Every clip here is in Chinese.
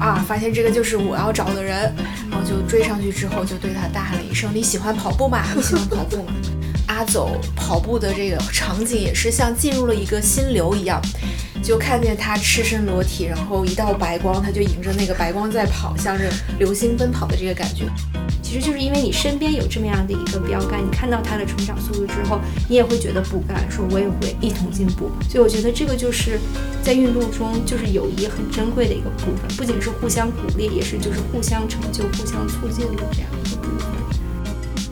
啊，发现这个就是我要找的人，然后就追上去之后就对他大喊了一声：“你喜欢跑步吗？你喜欢跑步吗？”阿走跑步的这个场景也是像进入了一个心流一样，就看见他赤身裸体，然后一道白光，他就迎着那个白光在跑，像是流星奔跑的这个感觉。其实就是因为你身边有这么样的一个标杆，你看到他的成长速度之后，你也会觉得不甘，说我也会一同进步。所以我觉得这个就是在运动中就是友谊很珍贵的一个部分，不仅是互相鼓励，也是就是互相成就、互相促进的这样一个部分。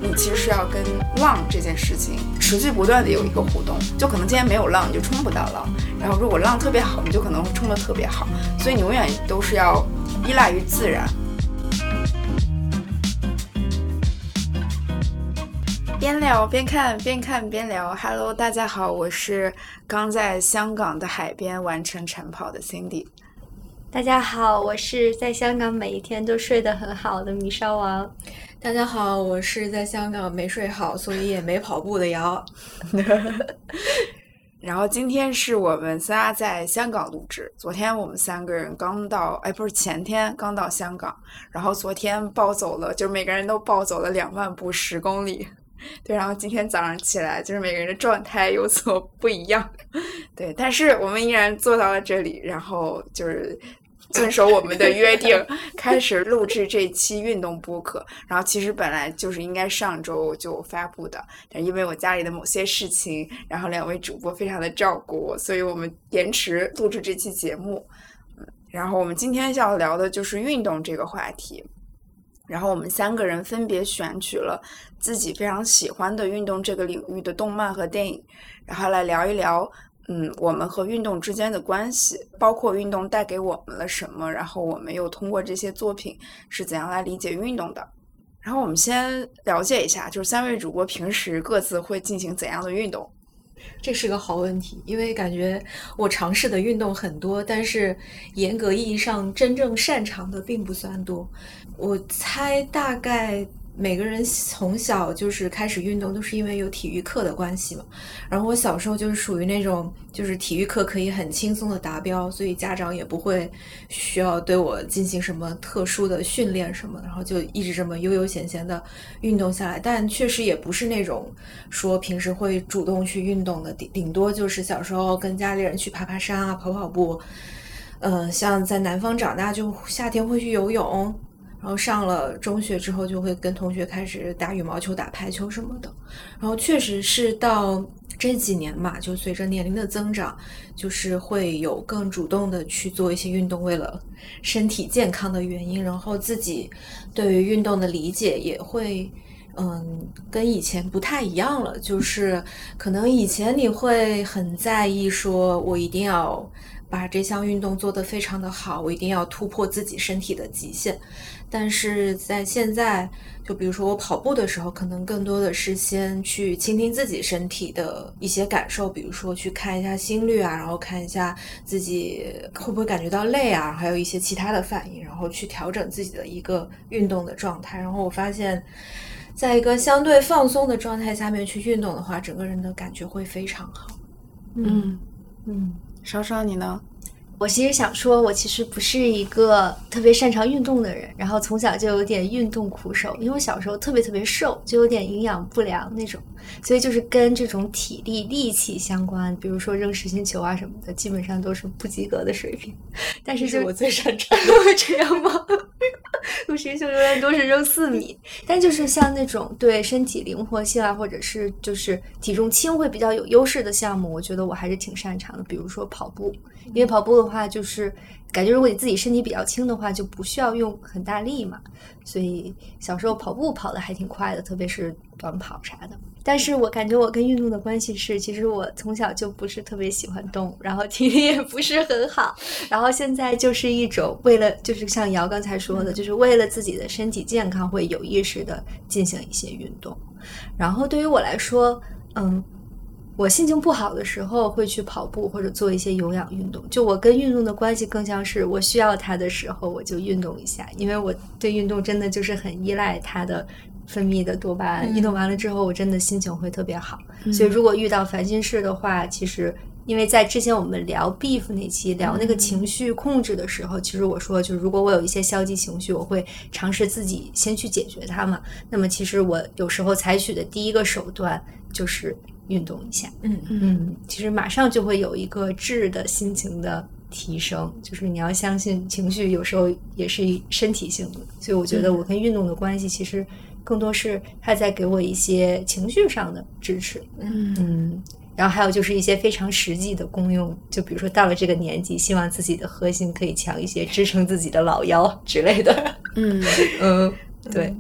你其实是要跟浪这件事情持续不断的有一个互动，就可能今天没有浪，你就冲不到浪。然后如果浪特别好，你就可能会冲得特别好。所以你永远都是要依赖于自然。边聊边看，边看边聊。Hello，大家好，我是刚在香港的海边完成晨跑的 Cindy。大家好，我是在香港每一天都睡得很好的米烧王。大家好，我是在香港没睡好，所以也没跑步的瑶。然后今天是我们仨在香港录制。昨天我们三个人刚到，哎，不是前天刚到香港，然后昨天暴走了，就每个人都暴走了两万步十公里。对，然后今天早上起来，就是每个人的状态有所不一样。对，但是我们依然坐到了这里，然后就是遵守我们的约定，开始录制这期运动播客。然后其实本来就是应该上周就发布的，但因为我家里的某些事情，然后两位主播非常的照顾我，所以我们延迟录制这期节目。嗯，然后我们今天要聊的就是运动这个话题。然后我们三个人分别选取了自己非常喜欢的运动这个领域的动漫和电影，然后来聊一聊，嗯，我们和运动之间的关系，包括运动带给我们了什么，然后我们又通过这些作品是怎样来理解运动的。然后我们先了解一下，就是三位主播平时各自会进行怎样的运动。这是个好问题，因为感觉我尝试的运动很多，但是严格意义上真正擅长的并不算多。我猜大概。每个人从小就是开始运动，都是因为有体育课的关系嘛。然后我小时候就是属于那种，就是体育课可以很轻松的达标，所以家长也不会需要对我进行什么特殊的训练什么，然后就一直这么悠悠闲闲的运动下来。但确实也不是那种说平时会主动去运动的，顶顶多就是小时候跟家里人去爬爬山啊，跑跑步。嗯，像在南方长大，就夏天会去游泳。然后上了中学之后，就会跟同学开始打羽毛球、打排球什么的。然后确实是到这几年嘛，就随着年龄的增长，就是会有更主动的去做一些运动，为了身体健康的原因。然后自己对于运动的理解也会，嗯，跟以前不太一样了。就是可能以前你会很在意，说我一定要把这项运动做得非常的好，我一定要突破自己身体的极限。但是在现在，就比如说我跑步的时候，可能更多的是先去倾听自己身体的一些感受，比如说去看一下心率啊，然后看一下自己会不会感觉到累啊，还有一些其他的反应，然后去调整自己的一个运动的状态。然后我发现，在一个相对放松的状态下面去运动的话，整个人的感觉会非常好。嗯嗯，稍稍你呢？我其实想说，我其实不是一个特别擅长运动的人，然后从小就有点运动苦手，因为我小时候特别特别瘦，就有点营养不良那种，所以就是跟这种体力力气相关，比如说扔实心球啊什么的，基本上都是不及格的水平。但是是我最擅长的，这样吗？扔实心球永远都是扔四米，但就是像那种对身体灵活性啊，或者是就是体重轻会比较有优势的项目，我觉得我还是挺擅长的，比如说跑步。因为跑步的话，就是感觉如果你自己身体比较轻的话，就不需要用很大力嘛。所以小时候跑步跑的还挺快的，特别是短跑啥的。但是我感觉我跟运动的关系是，其实我从小就不是特别喜欢动，然后体力也不是很好。然后现在就是一种为了，就是像瑶刚才说的，就是为了自己的身体健康，会有意识的进行一些运动。然后对于我来说，嗯。我心情不好的时候会去跑步或者做一些有氧运动。就我跟运动的关系更像是我需要它的时候我就运动一下，因为我对运动真的就是很依赖它的分泌的多巴胺。嗯运动完了之后，我真的心情会特别好。嗯所以如果遇到烦心事的话，其实因为在之前我们聊 beef 那期聊那个情绪控制的时候，其实我说，就是如果我有一些消极情绪，我会尝试自己先去解决它嘛。那么其实我有时候采取的第一个手段就是运动一下。嗯嗯，其实马上就会有一个质的心情的提升，就是你要相信情绪有时候也是身体性的，所以我觉得我跟运动的关系其实更多是他在给我一些情绪上的支持，嗯嗯。然后还有就是一些非常实际的功用，就比如说到了这个年纪，希望自己的核心可以强一些，支撑自己的老腰之类的。嗯。嗯，对，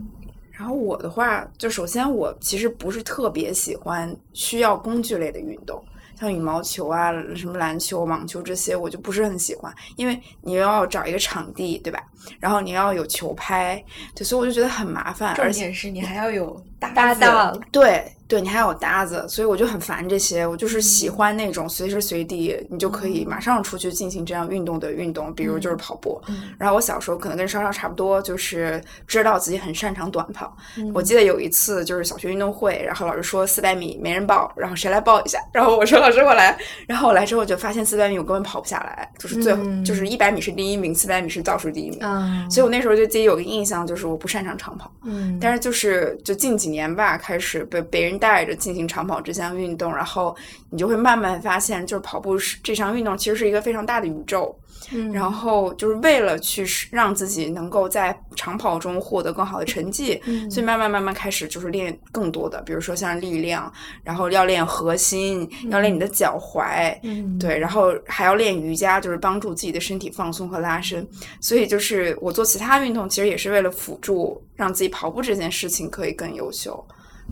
然后我的话，就首先我其实不是特别喜欢需要工具类的运动，像羽毛球啊、什么篮球、网球这些，我就不是很喜欢，因为你要找一个场地，对吧？然后你要有球拍，对，所以我就觉得很麻烦，重而且点是你还要有搭档，对对，你还有搭子，所以我就很烦这些。我就是嗯喜欢那种随时随地你就可以马上出去进行这样运动的运动，比如就是跑步。嗯然后我小时候可能跟稍稍差不多，就是知道自己很擅长短跑。嗯我记得有一次就是小学运动会，然后老师说四百米没人报，然后谁来报一下？然后我说老师我来。然后我来之后就发现四百米我根本跑不下来，就是最后、嗯就是一百米是第一名，四百米是倒数第一名。啊，所以我那时候就自己有个印象，就是我不擅长长跑。嗯，但是就是就近几年吧，开始被被人带着进行长跑这项运动，然后你就会慢慢发现，就是跑步是这项运动其实是一个非常大的宇宙。嗯然后就是为了去让自己能够在长跑中获得更好的成绩，嗯所以慢慢慢慢开始就是练更多的，比如说像力量，然后要练核心，要练你的脚踝，嗯对，然后还要练瑜伽，就是帮助自己的身体放松和拉伸。所以就是我做其他运动，其实也是为了辅助让自己跑步这件事情可以更优秀。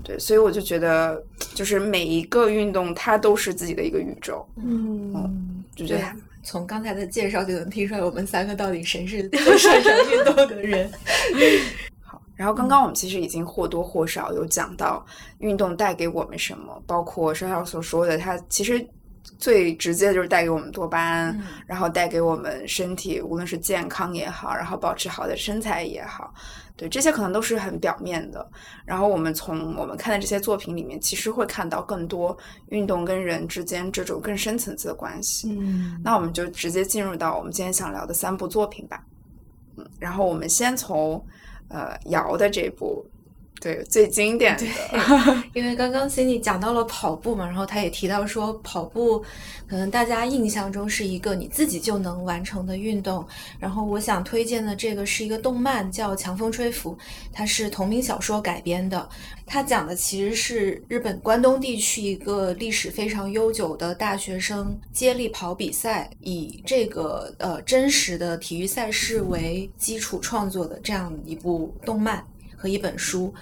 对，所以我就觉得，就是每一个运动它都是自己的一个宇宙，嗯，对就觉得从刚才的介绍就能听出来，我们三个到底谁是最擅长运动的人。好然后刚刚我们其实已经或多或少有讲到运动带给我们什么，包括申浩所说的，它其实最直接的就是带给我们多巴胺，嗯然后带给我们身体无论是健康也好，然后保持好的身材也好，对这些可能都是很表面的。然后我们从我们看的这些作品里面，其实会看到更多运动跟人之间这种更深层次的关系。嗯，那我们就直接进入到我们今天想聊的三部作品吧。嗯，然后我们先从呃姚的这部，对最经典的，因为刚刚 Cindy 讲到了跑步嘛，然后他也提到说，跑步可能大家印象中是一个你自己就能完成的运动。然后我想推荐的这个是一个动漫，叫《强风吹拂》，它是同名小说改编的。它讲的其实是日本关东地区一个历史非常悠久的大学生接力跑比赛，以这个呃真实的体育赛事为基础创作的这样一部动漫和一本书。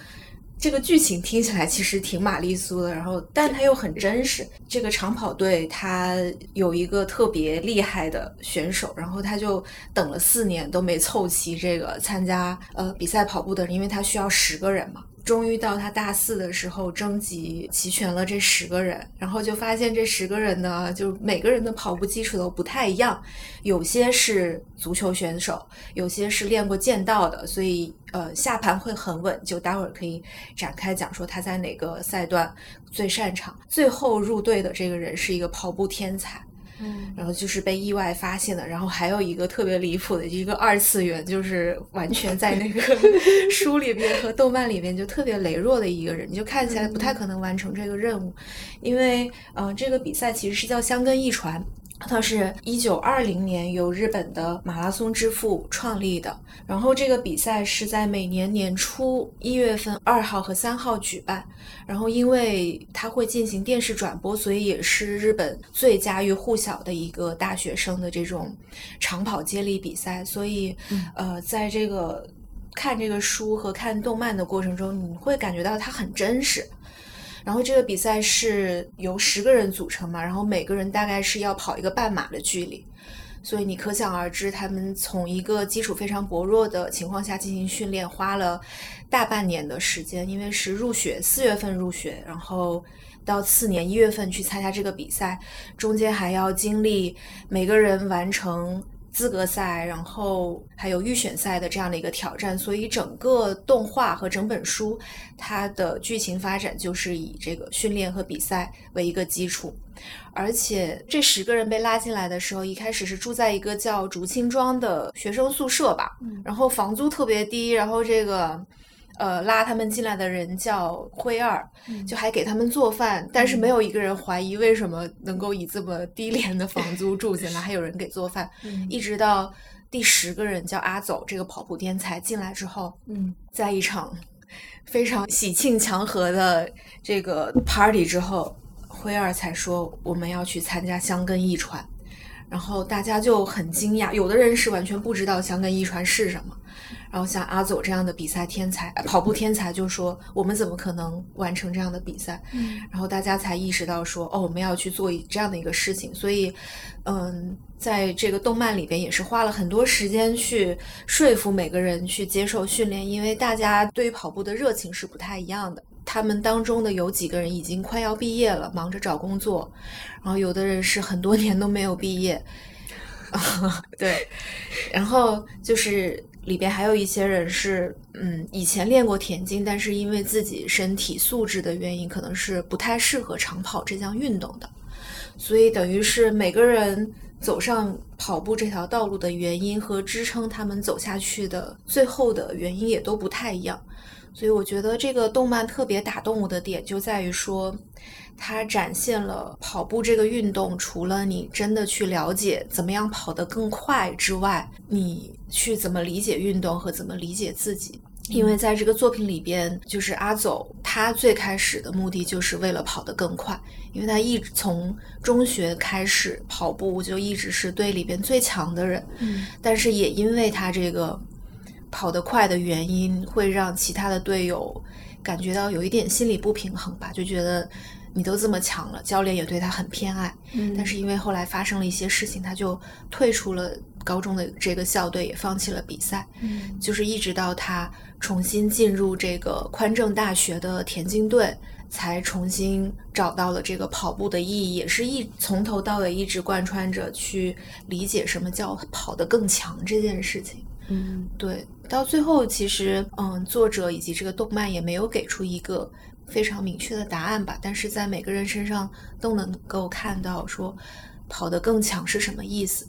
这个剧情听起来其实挺玛丽苏的，然后但它又很真实。这个长跑队它有一个特别厉害的选手，然后他就等了四年都没凑齐这个参加呃比赛跑步的人，因为他需要十个人嘛。终于到他大四的时候征集齐全了这十个人，然后就发现这十个人呢，就每个人的跑步基础都不太一样，有些是足球选手，有些是练过剑道的，所以呃下盘会很稳。就待会儿可以展开讲说他在哪个赛段最擅长。最后入队的这个人是一个跑步天才，嗯然后就是被意外发现的，然后还有一个特别离谱的一个二次元，就是完全在那个 书里边和动漫里边就特别羸弱的一个人，你就看起来不太可能完成这个任务，因为呃这个比赛其实是叫香根一传。它是一九二零年由日本的马拉松之父创立的，然后这个比赛是在每年年初一月份二号和三号举办，然后因为它会进行电视转播，所以也是日本最家喻户晓的一个大学生的这种长跑接力比赛，所以、呃，在这个看这个书和看动漫的过程中，你会感觉到它很真实。然后这个比赛是由十个人组成嘛，然后每个人大概是要跑一个半马的距离，所以你可想而知，他们从一个基础非常薄弱的情况下进行训练，花了大半年的时间，因为是入学四月份入学，然后到次年一月份去参加这个比赛，中间还要经历每个人完成资格赛，然后还有预选赛的这样的一个挑战，所以整个动画和整本书它的剧情发展就是以这个训练和比赛为一个基础。而且这十个人被拉进来的时候，一开始是住在一个叫竹青庄的学生宿舍吧，然后房租特别低，然后这个。呃，拉他们进来的人叫辉二，就还给他们做饭，但是没有一个人怀疑为什么能够以这么低廉的房租住进来，还有人给做饭。一直到第十个人叫阿走，这个跑步天才进来之后，嗯，在一场非常喜庆祥和的这个 party 之后，辉二才说我们要去参加香根一传，然后大家就很惊讶，有的人是完全不知道香根一传是什么。然后像阿走这样的比赛天才、跑步天才就说：“我们怎么可能完成这样的比赛？”然后大家才意识到说：“哦，我们要去做这样的一个事情。”所以，嗯，在这个动漫里边也是花了很多时间去说服每个人去接受训练，因为大家对于跑步的热情是不太一样的。他们当中的有几个人已经快要毕业了，忙着找工作；然后有的人是很多年都没有毕业。对，然后就是。里边还有一些人是，嗯，以前练过田径，但是因为自己身体素质的原因，可能是不太适合长跑这项运动的，所以等于是每个人走上跑步这条道路的原因和支撑他们走下去的最后的原因也都不太一样，所以我觉得这个动漫特别打动我的点就在于说。它展现了跑步这个运动，除了你真的去了解怎么样跑得更快之外，你去怎么理解运动和怎么理解自己。因为在这个作品里边，就是阿走，他最开始的目的就是为了跑得更快，因为他一直从中学开始跑步就一直是队里边最强的人。嗯，但是也因为他这个跑得快的原因，会让其他的队友感觉到有一点心理不平衡吧，就觉得。你都这么强了，教练也对他很偏爱，但是因为后来发生了一些事情，他就退出了高中的这个校队，也放弃了比赛。嗯，就是一直到他重新进入这个宽政大学的田径队，才重新找到了这个跑步的意义，也是一从头到尾一直贯穿着去理解什么叫跑得更强这件事情。嗯，对，到最后其实，嗯，作者以及这个动漫也没有给出一个。非常明确的答案吧，但是在每个人身上都能够看到说跑得更强是什么意思。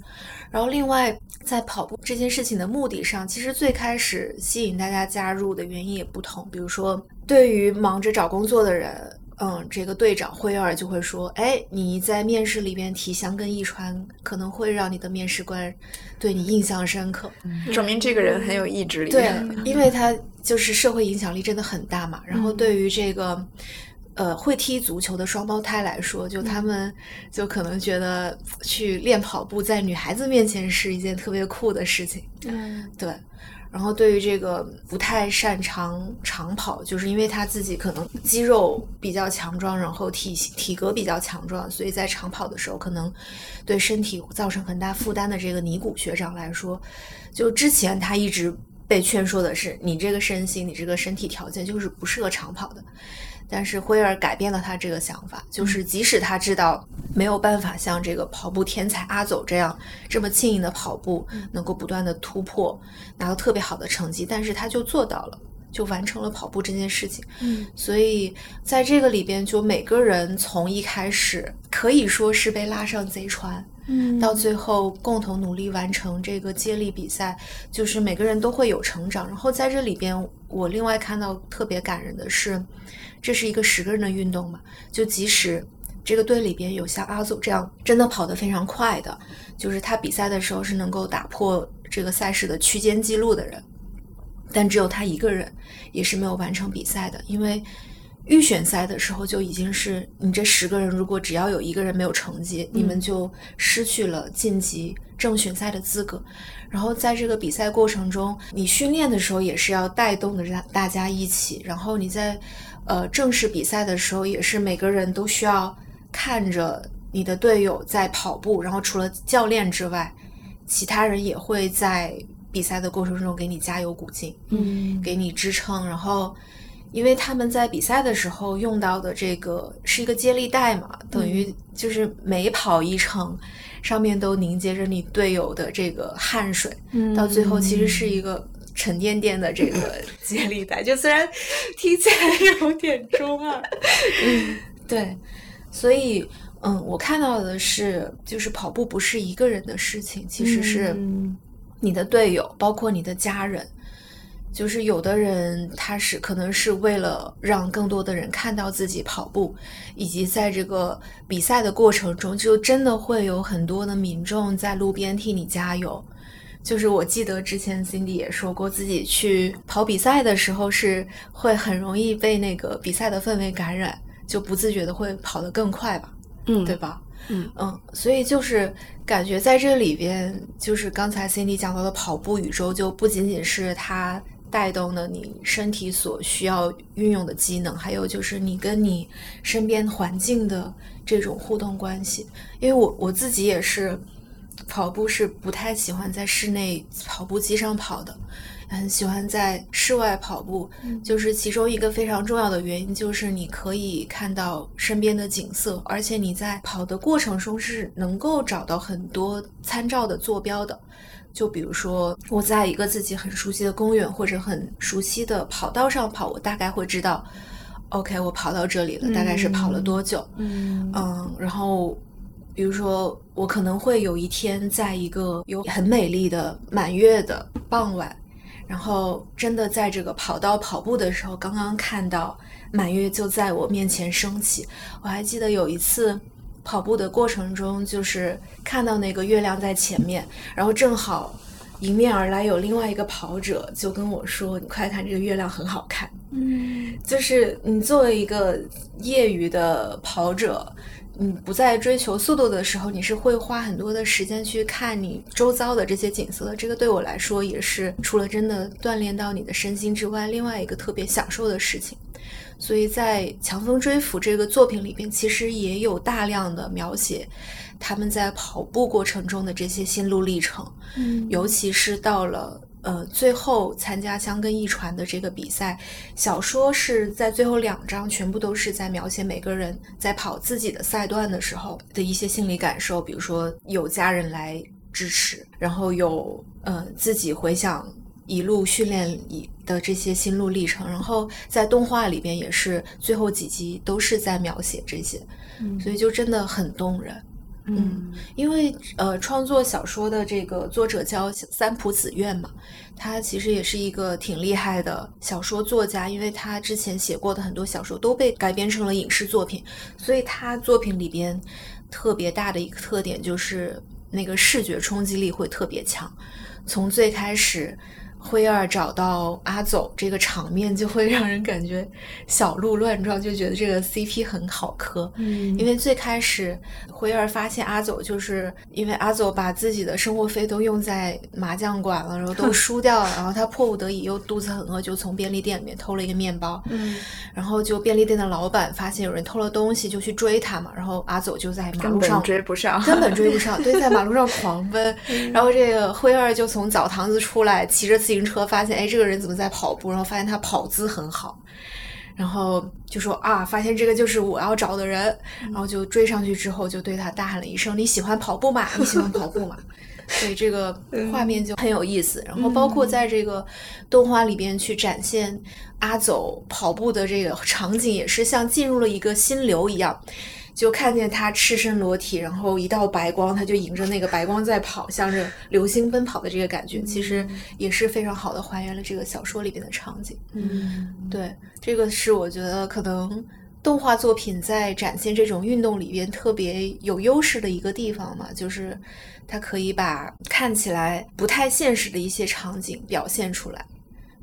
然后另外在跑步这件事情的目的上，其实最开始吸引大家加入的原因也不同。比如说，对于忙着找工作的人。嗯，这个队长辉儿就会说：“哎，你在面试里边提香根一川，可能会让你的面试官对你印象深刻，证明这个人很有意志力。对，因为他就是社会影响力真的很大嘛。然后对于这个呃会踢足球的双胞胎来说，就他们就可能觉得去练跑步在女孩子面前是一件特别酷的事情。嗯，对。”然后对于这个不太擅长长跑，就是因为他自己可能肌肉比较强壮，然后体体格比较强壮，所以在长跑的时候可能对身体造成很大负担的这个尼古学长来说，就之前他一直被劝说的是，你这个身形，你这个身体条件就是不适合长跑的。但是辉儿改变了他这个想法，就是即使他知道没有办法像这个跑步天才阿走这样这么轻盈的跑步，能够不断的突破，拿到特别好的成绩，但是他就做到了，就完成了跑步这件事情。嗯，所以在这个里边，就每个人从一开始可以说是被拉上贼船，嗯，到最后共同努力完成这个接力比赛，就是每个人都会有成长。然后在这里边，我另外看到特别感人的是。这是一个十个人的运动嘛？就即使这个队里边有像阿祖这样真的跑得非常快的，就是他比赛的时候是能够打破这个赛事的区间记录的人，但只有他一个人也是没有完成比赛的。因为预选赛的时候就已经是你这十个人，如果只要有一个人没有成绩，你们就失去了晋级正选赛的资格。然后在这个比赛过程中，你训练的时候也是要带动着大大家一起，然后你在。呃，正式比赛的时候也是每个人都需要看着你的队友在跑步，然后除了教练之外，其他人也会在比赛的过程中给你加油鼓劲，嗯，给你支撑。然后因为他们在比赛的时候用到的这个是一个接力带嘛，等于就是每跑一程，上面都凝结着你队友的这个汗水，嗯到最后其实是一个沉甸甸的这个接力带，就虽然听起来有点中二，嗯，对，所以嗯，我看到的是，就是跑步不是一个人的事情，其实是嗯你的队友，包括你的家人。就是有的人他是可能是为了让更多的人看到自己跑步，以及在这个比赛的过程中，就真的会有很多的民众在路边替你加油。就是我记得之前 Cindy 也说过，自己去跑比赛的时候是会很容易被那个比赛的氛围感染，就不自觉的会跑得更快吧，嗯对吧？嗯嗯，所以就是感觉在这里边，就是刚才 Cindy 讲到的跑步宇宙，就不仅仅是它带动了你身体所需要运用的机能，还有就是你跟你身边环境的这种互动关系。因为我我自己也是跑步是不太喜欢在室内跑步机上跑的，很喜欢在室外跑步。就是其中一个非常重要的原因，就是你可以看到身边的景色，而且你在跑的过程中是能够找到很多参照的坐标的。就比如说，我在一个自己很熟悉的公园或者很熟悉的跑道上跑，我大概会知道，OK，我跑到这里了，大概是跑了多久。嗯嗯，然后比如说，我可能会有一天在一个有很美丽的满月的傍晚，然后真的在这个跑道跑步的时候，刚刚看到满月就在我面前升起。我还记得有一次跑步的过程中，就是看到那个月亮在前面，然后正好迎面而来有另外一个跑者就跟我说：“你快看，这个月亮很好看。”嗯就是你作为一个业余的跑者，你不再追求速度的时候，你是会花很多的时间去看你周遭的这些景色的。这个对我来说也是除了真的锻炼到你的身心之外，另外一个特别享受的事情。所以在《强风追捕》这个作品里边，其实也有大量的描写他们在跑步过程中的这些心路历程。嗯尤其是到了呃最后参加香根一传的这个比赛，小说是在最后两章全部都是在描写每个人在跑自己的赛段的时候的一些心理感受，比如说有家人来支持，然后有呃自己回想。一路训练以的这些心路历程，然后在动画里边也是最后几集都是在描写这些，嗯所以就真的很动人。嗯因为呃，创作小说的这个作者叫三浦子苑嘛，他其实也是一个挺厉害的小说作家，因为他之前写过的很多小说都被改编成了影视作品，所以他作品里边特别大的一个特点就是那个视觉冲击力会特别强，从最开始。辉二找到阿走这个场面，就会让人感觉小鹿乱撞，就觉得这个 CP 很好磕。嗯因为最开始灰儿发现阿走，就是因为阿走把自己的生活费都用在麻将馆了，然后都输掉了，然后他迫不得已又肚子很饿，就从便利店里面偷了一个面包，嗯然后就便利店的老板发现有人偷了东西，就去追他嘛，然后阿走就在马路上追不上，根本追不上，对，在马路上狂奔。然后这个灰二就从澡堂子出来，骑着自行车，发现哎，这个人怎么在跑步？然后发现他跑姿很好，然后就说啊，发现这个就是我要找的人，然后就追上去之后，就对他大喊了一声：“你喜欢跑步吗？你喜欢跑步吗？” 所以这个画面就很有意思。然后包括在这个动画里边去展现阿走跑步的这个场景，也是像进入了一个心流一样。就看见他赤身裸体，然后一道白光，他就迎着那个白光在跑，向着流星奔跑的这个感觉，其实也是非常好的还原了这个小说里边的场景。嗯对，这个是我觉得可能动画作品在展现这种运动里边特别有优势的一个地方嘛，就是它可以把看起来不太现实的一些场景表现出来。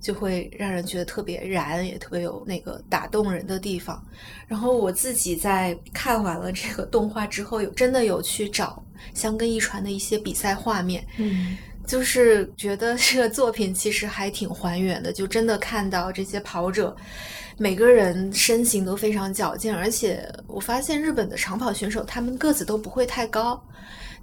就会让人觉得特别燃，也特别有那个打动人的地方。然后我自己在看完了这个动画之后，有真的有去找香根一传的一些比赛画面，嗯就是觉得这个作品其实还挺还原的，就真的看到这些跑者，每个人身形都非常矫健，而且我发现日本的长跑选手他们个子都不会太高。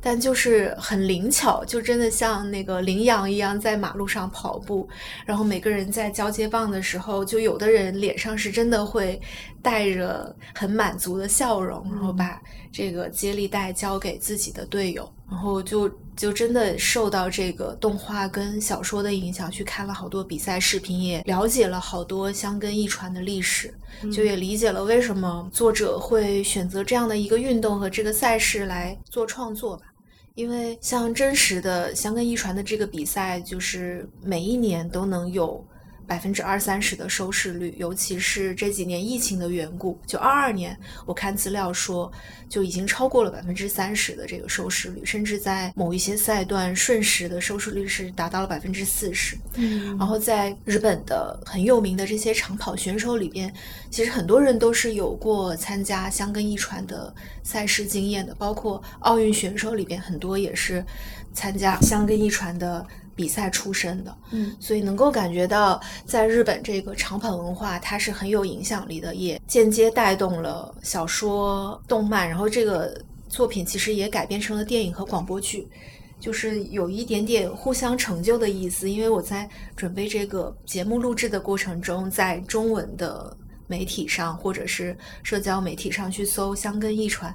但就是很灵巧，就真的像那个羚羊一样在马路上跑步，然后每个人在交接棒的时候，就有的人脸上是真的会带着很满足的笑容，然后把这个接力带交给自己的队友，然后就就真的受到这个动画跟小说的影响，去看了好多比赛视频，也了解了好多香根一传的历史，就也理解了为什么作者会选择这样的一个运动和这个赛事来做创作吧。因为像真实的香根一传的这个比赛，就是每一年都能有。百分之二三十的收视率，尤其是这几年疫情的缘故，就二二年，我看资料说就已经超过了百分之三十的这个收视率，甚至在某一些赛段，瞬时的收视率是达到了百分之四十。嗯，然后在日本的很有名的这些长跑选手里边，其实很多人都是有过参加香根一传的赛事经验的，包括奥运选手里边很多也是参加香根一传的。比赛出身的，嗯，所以能够感觉到，在日本这个长跑文化，它是很有影响力的，也间接带动了小说、动漫，然后这个作品其实也改编成了电影和广播剧，就是有一点点互相成就的意思。因为我在准备这个节目录制的过程中，在中文的媒体上或者是社交媒体上去搜“香根一传”，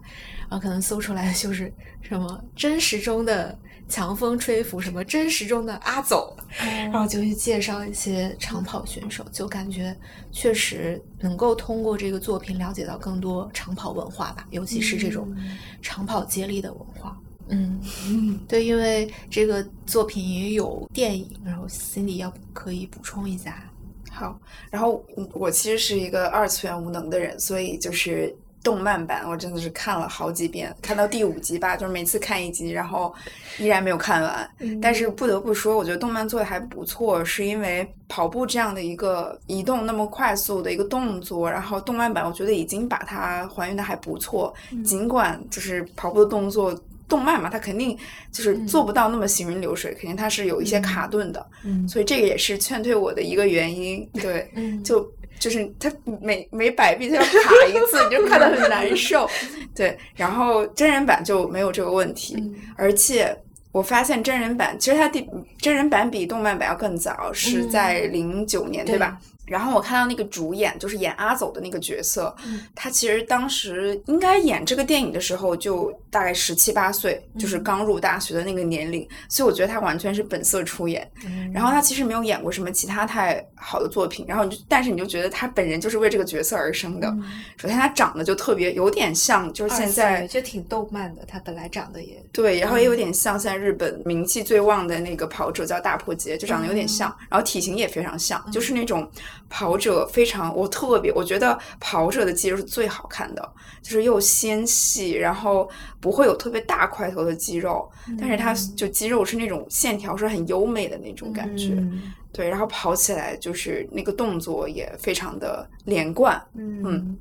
然后可能搜出来的就是什么真实中的。强风吹拂什么真实中的阿走，然后就去介绍一些长跑选手，就感觉确实能够通过这个作品了解到更多长跑文化吧，尤其是这种长跑接力的文化。嗯，对，因为这个作品也有电影，然后 Cindy 要可以补充一下。好，然后我其实是一个二次元无能的人，所以就是。动漫版我真的是看了好几遍，看到第五集吧，就是每次看一集，然后依然没有看完。但是不得不说，我觉得动漫做的还不错，是因为跑步这样的一个移动那么快速的一个动作，然后动漫版我觉得已经把它还原的还不错。尽管就是跑步的动作，动漫嘛，它肯定就是做不到那么行云流水，肯定它是有一些卡顿的。嗯，所以这个也是劝退我的一个原因。对，嗯，就。就是他每每摆臂他要卡一次，你就看得很难受。对，然后真人版就没有这个问题，而且我发现真人版其实它第真人版比动漫版要更早，是在零九年，对吧？然后我看到那个主演，就是演阿走的那个角色，他其实当时应该演这个电影的时候就大概十七八岁，就是刚入大学的那个年龄，所以我觉得他完全是本色出演。然后他其实没有演过什么其他太好的作品，然后你就但是你就觉得他本人就是为这个角色而生的。首先他长得就特别有点像，就是现在就挺动漫的，他本来长得也对，然后也有点像现在日本名气最旺的那个跑者叫大破节，就长得有点像，然后体型也非常像，就是那种。跑者非常，我特别，我觉得跑者的肌肉是最好看的，就是又纤细，然后不会有特别大块头的肌肉，但是它。就肌肉是那种线条是很优美的那种感觉，对，然后跑起来就是那个动作也非常的连贯，嗯，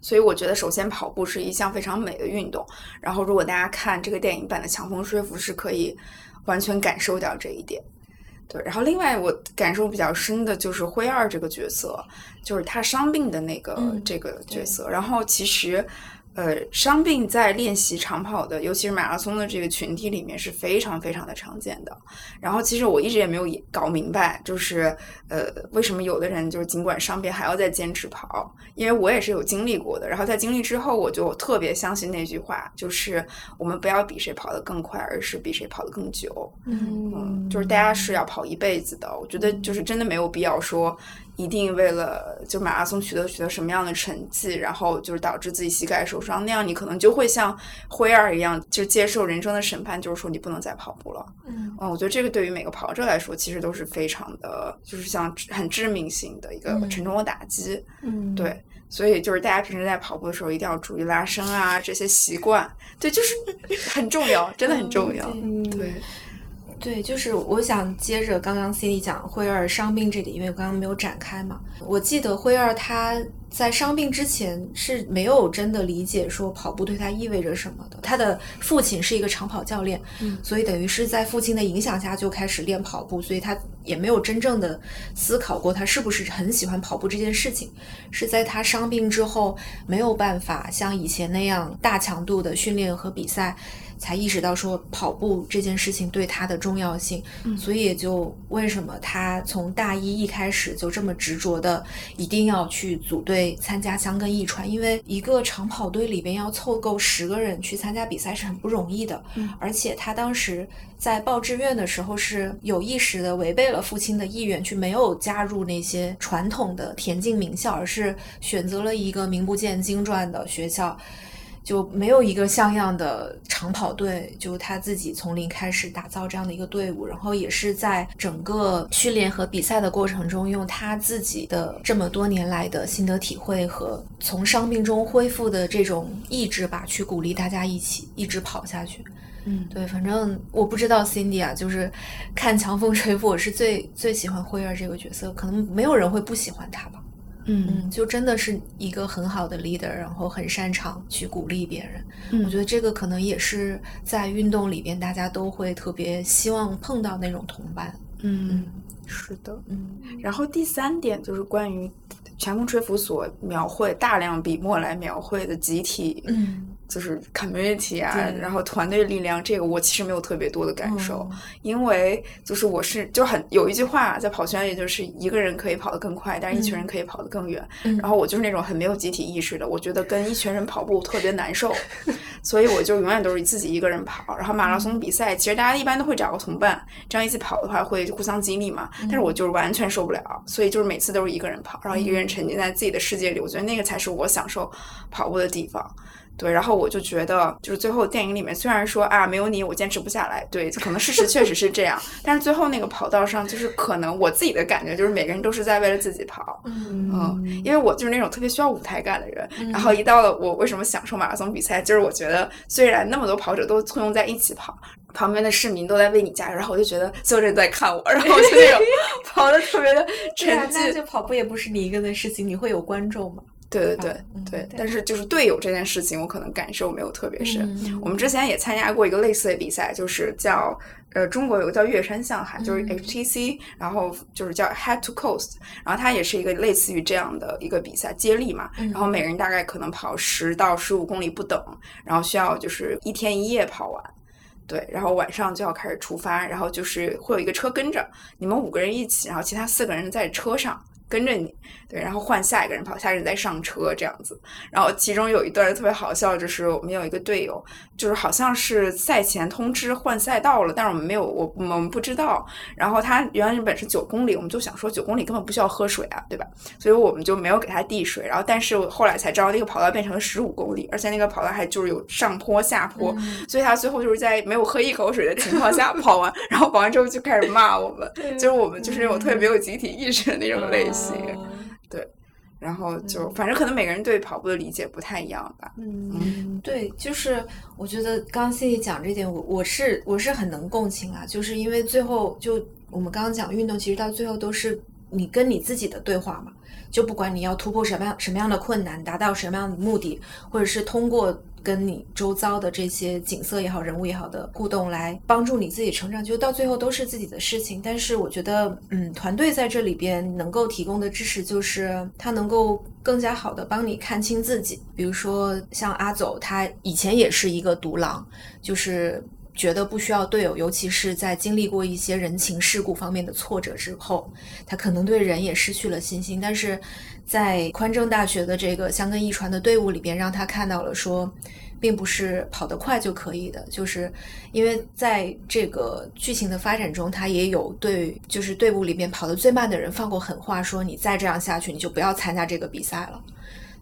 所以我觉得首先跑步是一项非常美的运动，然后如果大家看这个电影版的《强风吹拂》，是可以完全感受到这一点。对，然后另外我感受比较深的就是灰二这个角色，就是他伤病的那个这个角色。然后其实，呃，伤病在练习长跑的，尤其是马拉松的这个群体里面是非常非常的常见的。然后其实我一直也没有搞明白，就是呃，为什么有的人就是尽管伤病还要再坚持跑？因为我也是有经历过的。然后在经历之后，我就特别相信那句话，就是我们不要比谁跑得更快，而是比谁跑得更久。嗯，就是大家是要跑一辈子的。我觉得就是真的没有必要说一定为了就马拉松取得取得什么样的成绩，然后就是导致自己膝盖受伤，那样你可能就会像灰二一样，就接受人生的审判，就是说你不能再跑步了。嗯，嗯，我觉得这个对于每个跑者来说，其实都是非常的，就是像很致命性的一个沉重的打击。嗯，对。所以就是大家平时在跑步的时候一定要注意拉伸啊，这些习惯，对，就是 很重要，真的很重要。嗯对，对，就是我想接着刚刚 Cindy 讲灰二伤病这里，因为我刚刚没有展开嘛。我记得灰二他在伤病之前是没有真的理解说跑步对他意味着什么的。他的父亲是一个长跑教练，嗯所以等于是在父亲的影响下就开始练跑步，所以他也没有真正的思考过他是不是很喜欢跑步这件事情。是在他伤病之后没有办法像以前那样大强度的训练和比赛。才意识到说跑步这件事情对他的重要性，所以也就为什么他从大一一开始就这么执着的一定要去组队参加香根一传，因为一个长跑队里边要凑够十个人去参加比赛是很不容易的，嗯而且他当时在报志愿的时候是有意识的违背了父亲的意愿，去没有加入那些传统的田径名校，而是选择了一个名不见经传的学校。就没有一个像样的长跑队，就他自己从零开始打造这样的一个队伍，然后也是在整个训练和比赛的过程中，用他自己的这么多年来的心得体会和从伤病中恢复的这种意志吧，去鼓励大家一起一直跑下去。嗯，对，反正我不知道 Cindy 啊，就是看《强风吹拂》，我是最最喜欢辉儿这个角色，可能没有人会不喜欢他吧。嗯嗯，就真的是一个很好的 leader，然后很擅长去鼓励别人。嗯我觉得这个可能也是在运动里边大家都会特别希望碰到那种同伴。嗯是的。嗯然后第三点就是关于全风吹拂所描绘大量笔墨来描绘的集体，嗯，就是 community 啊，然后团队力量，这个我其实没有特别多的感受，哦因为就是我是就很有一句话在跑圈里，就是一个人可以跑得更快，但是一群人可以跑得更远。嗯然后我就是那种很没有集体意识的，我觉得跟一群人跑步特别难受，所以我就永远都是自己一个人跑。然后马拉松比赛，其实大家一般都会找个同伴，这样一起跑的话会互相激励嘛。但是我就是完全受不了，所以就是每次都是一个人跑，然后一个人沉浸在自己的世界里，我觉得那个才是我享受跑步的地方。对，然后我就觉得，就是最后电影里面虽然说啊，没有你我坚持不下来，对，可能事实确实是这样，但是最后那个跑道上，就是可能我自己的感觉就是每个人都是在为了自己跑，嗯，因为我就是那种特别需要舞台感的人，然后一到了我为什么享受马拉松比赛，就是我觉得虽然那么多跑者都簇拥在一起跑，旁边的市民都在为你加油，然后我就觉得所有人都在看我，然后我就那种 跑的特别的 对啊沉，浸，那就跑步也不是你一个人的事情，你会有观众嘛？对对对嗯对，但是就是队友这件事情，我可能感受没有特别深。嗯我们之前也参加过一个类似的比赛，就是叫呃中国有个叫月山向海，就是嗯 HTC，、然后就是叫 Head to Coast，然后它也是一个类似于这样的一个比赛，接力嘛，嗯然后每个人大概可能跑十到十五公里不等，然后需要就是一天一夜跑完。对，然后晚上就要开始出发，然后就是会有一个车跟着你们五个人一起，然后其他四个人在车上跟着你，对，然后换下一个人跑，下一个人再上车这样子。然后其中有一段特别好笑，就是我们有一个队友，就是好像是赛前通知换赛道了，但是我们没有，我我们不知道。然后他原来本是九公里，我们就想说九公里根本不需要喝水啊，对吧？所以我们就没有给他递水。然后但是后来才知道那个跑道变成了十五公里，而且那个跑道还就是有上坡下坡，所以他最后就是在没有喝一口水的情况下 跑完，然后跑完之后就开始骂我们，就是我们就是那种特别没有集体意识的那种类型。然后就反正可能每个人对跑步的理解不太一样吧。嗯对，就是我觉得刚刚 C C 讲这点，我我是我是很能共情啊，就是因为最后就我们刚刚讲运动，其实到最后都是你跟你自己的对话嘛，就不管你要突破什么样什么样的困难，达到什么样的目的，或者是通过跟你周遭的这些景色也好、人物也好的互动来帮助你自己成长，就到最后都是自己的事情。但是我觉得，嗯，团队在这里边能够提供的支持，就是他能够更加好的帮你看清自己。比如说像阿走，他以前也是一个独狼，就是。觉得不需要队友，尤其是在经历过一些人情世故方面的挫折之后，他可能对人也失去了信心。但是在宽政大学的这个香根一传的队伍里边，让他看到了说，并不是跑得快就可以的，就是因为在这个剧情的发展中，他也有对就是队伍里边跑得最慢的人放过狠话，说你再这样下去，你就不要参加这个比赛了。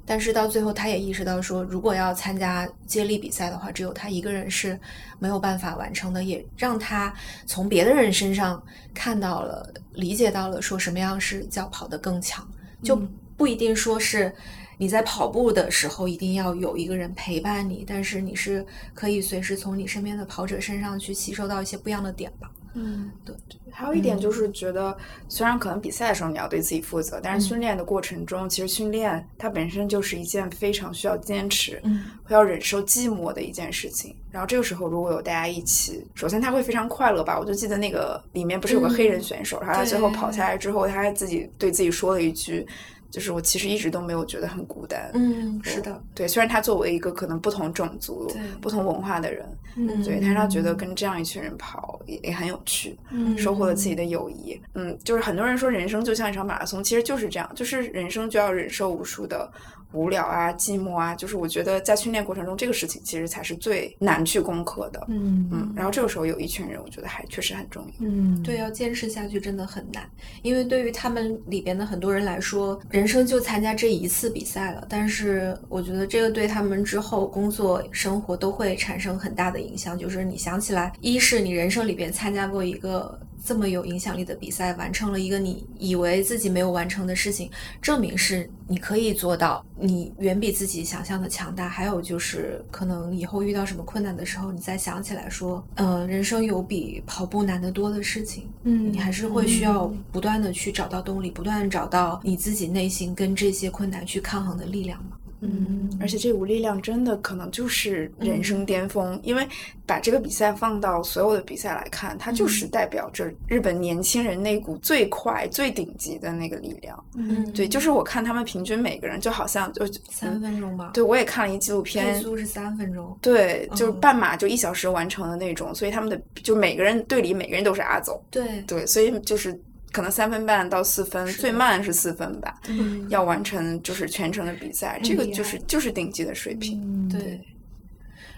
但是到最后，他也意识到说，如果要参加接力比赛的话，只有他一个人是没有办法完成的，也让他从别的人身上看到了、理解到了，说什么样是叫跑得更强，就不一定说是你在跑步的时候一定要有一个人陪伴你，但是你是可以随时从你身边的跑者身上去吸收到一些不一样的点吧。嗯，对。还有一点就是觉得，虽然可能比赛的时候你要对自己负责，但是嗯训练的过程中，其实训练它本身就是一件非常需要坚持，嗯，会要忍受寂寞的一件事情。然后这个时候如果有大家一起，首先他会非常快乐吧。我就记得那个里面不是有个黑人选手，然后他最后跑下来之后，他还自己对自己说了一句。就是我其实一直都没有觉得很孤单，嗯，是的，对。虽然他作为一个可能不同种族、不同文化的人，嗯对，但是他觉得跟这样一群人跑也也很有趣，嗯收获了自己的友谊。嗯，就是很多人说人生就像一场马拉松，其实就是这样，就是人生就要忍受无数的无聊啊、寂寞啊。就是我觉得在训练过程中，这个事情其实才是最难去攻克的。嗯嗯，然后这个时候有一群人，我觉得还确实很重要。嗯，对，要坚持下去真的很难，因为对于他们里边的很多人来说，人生就参加这一次比赛了。但是我觉得这个对他们之后工作、生活都会产生很大的影响。就是你想起来，一是你人生里边参加过一个这么有影响力的比赛，完成了一个你以为自己没有完成的事情，证明是你可以做到，你远比自己想象的强大。还有就是，可能以后遇到什么困难的时候，你再想起来说，呃，人生有比跑步难得多的事情。嗯你还是会需要嗯不断的去找到动力，不断地找到你自己内心跟这些困难去抗衡的力量嘛。嗯，而且这股力量真的可能就是人生巅峰，因为把这个比赛放到所有的比赛来看，它就是代表着日本年轻人那股最快、最顶级的那个力量。嗯。对，就是我看他们平均每个人就好像就三分钟吧，对，我也看了一纪录配片，速是三分钟。对，就是嗯。半马就一小时完成的那种，所以他们的就每个人队里每个人都是阿走，对，对，所以就是可能三分半到四分，最慢是四分吧，嗯，要完成就是全程的比赛，这个就是就是顶级的水平。嗯对。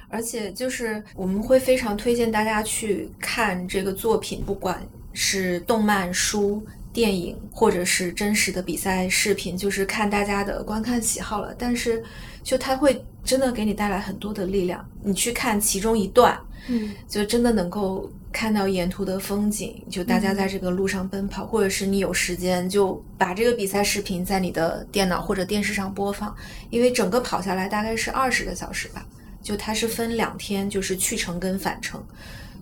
而且就是我们会非常推荐大家去看这个作品，不管是动漫、书、电影，或者是真实的比赛视频，就是看大家的观看喜好了。但是，就它会真的给你带来很多的力量。你去看其中一段，嗯就真的能够看到沿途的风景，就大家在这个路上奔跑，或者是你有时间就把这个比赛视频在你的电脑或者电视上播放，因为整个跑下来大概是二十个小时吧，就它是分两天，就是去程跟返程。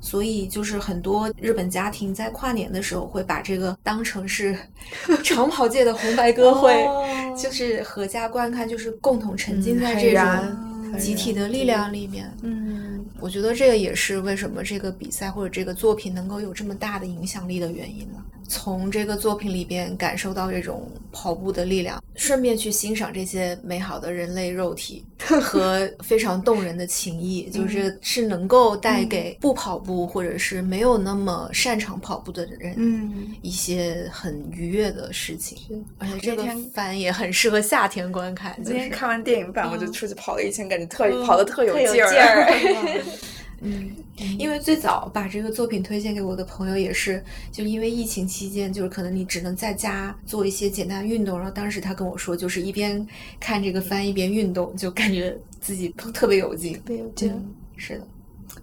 所以，就是很多日本家庭在跨年的时候会把这个当成是 长跑界的红白歌会，哦就是合家观看，就是共同沉浸在这种集体的力量里面。嗯我觉得这个也是为什么这个比赛或者这个作品能够有这么大的影响力的原因了。从这个作品里边感受到这种跑步的力量，顺便去欣赏这些美好的人类肉体 和非常动人的情谊，就是是能够带给不跑步或者是没有那么擅长跑步的人嗯。一些很愉悦的事情。而且这个那天番也很适合夏天观看，今天看完电影版，我就嗯出去跑了一圈，感觉特嗯跑的特有劲劲儿 嗯，因为最早把这个作品推荐给我的朋友也是，就因为疫情期间，就是可能你只能在家做一些简单运动，然后当时他跟我说，就是一边看这个番一边运动，就感觉自己特特别有劲。特别有劲嗯，是的，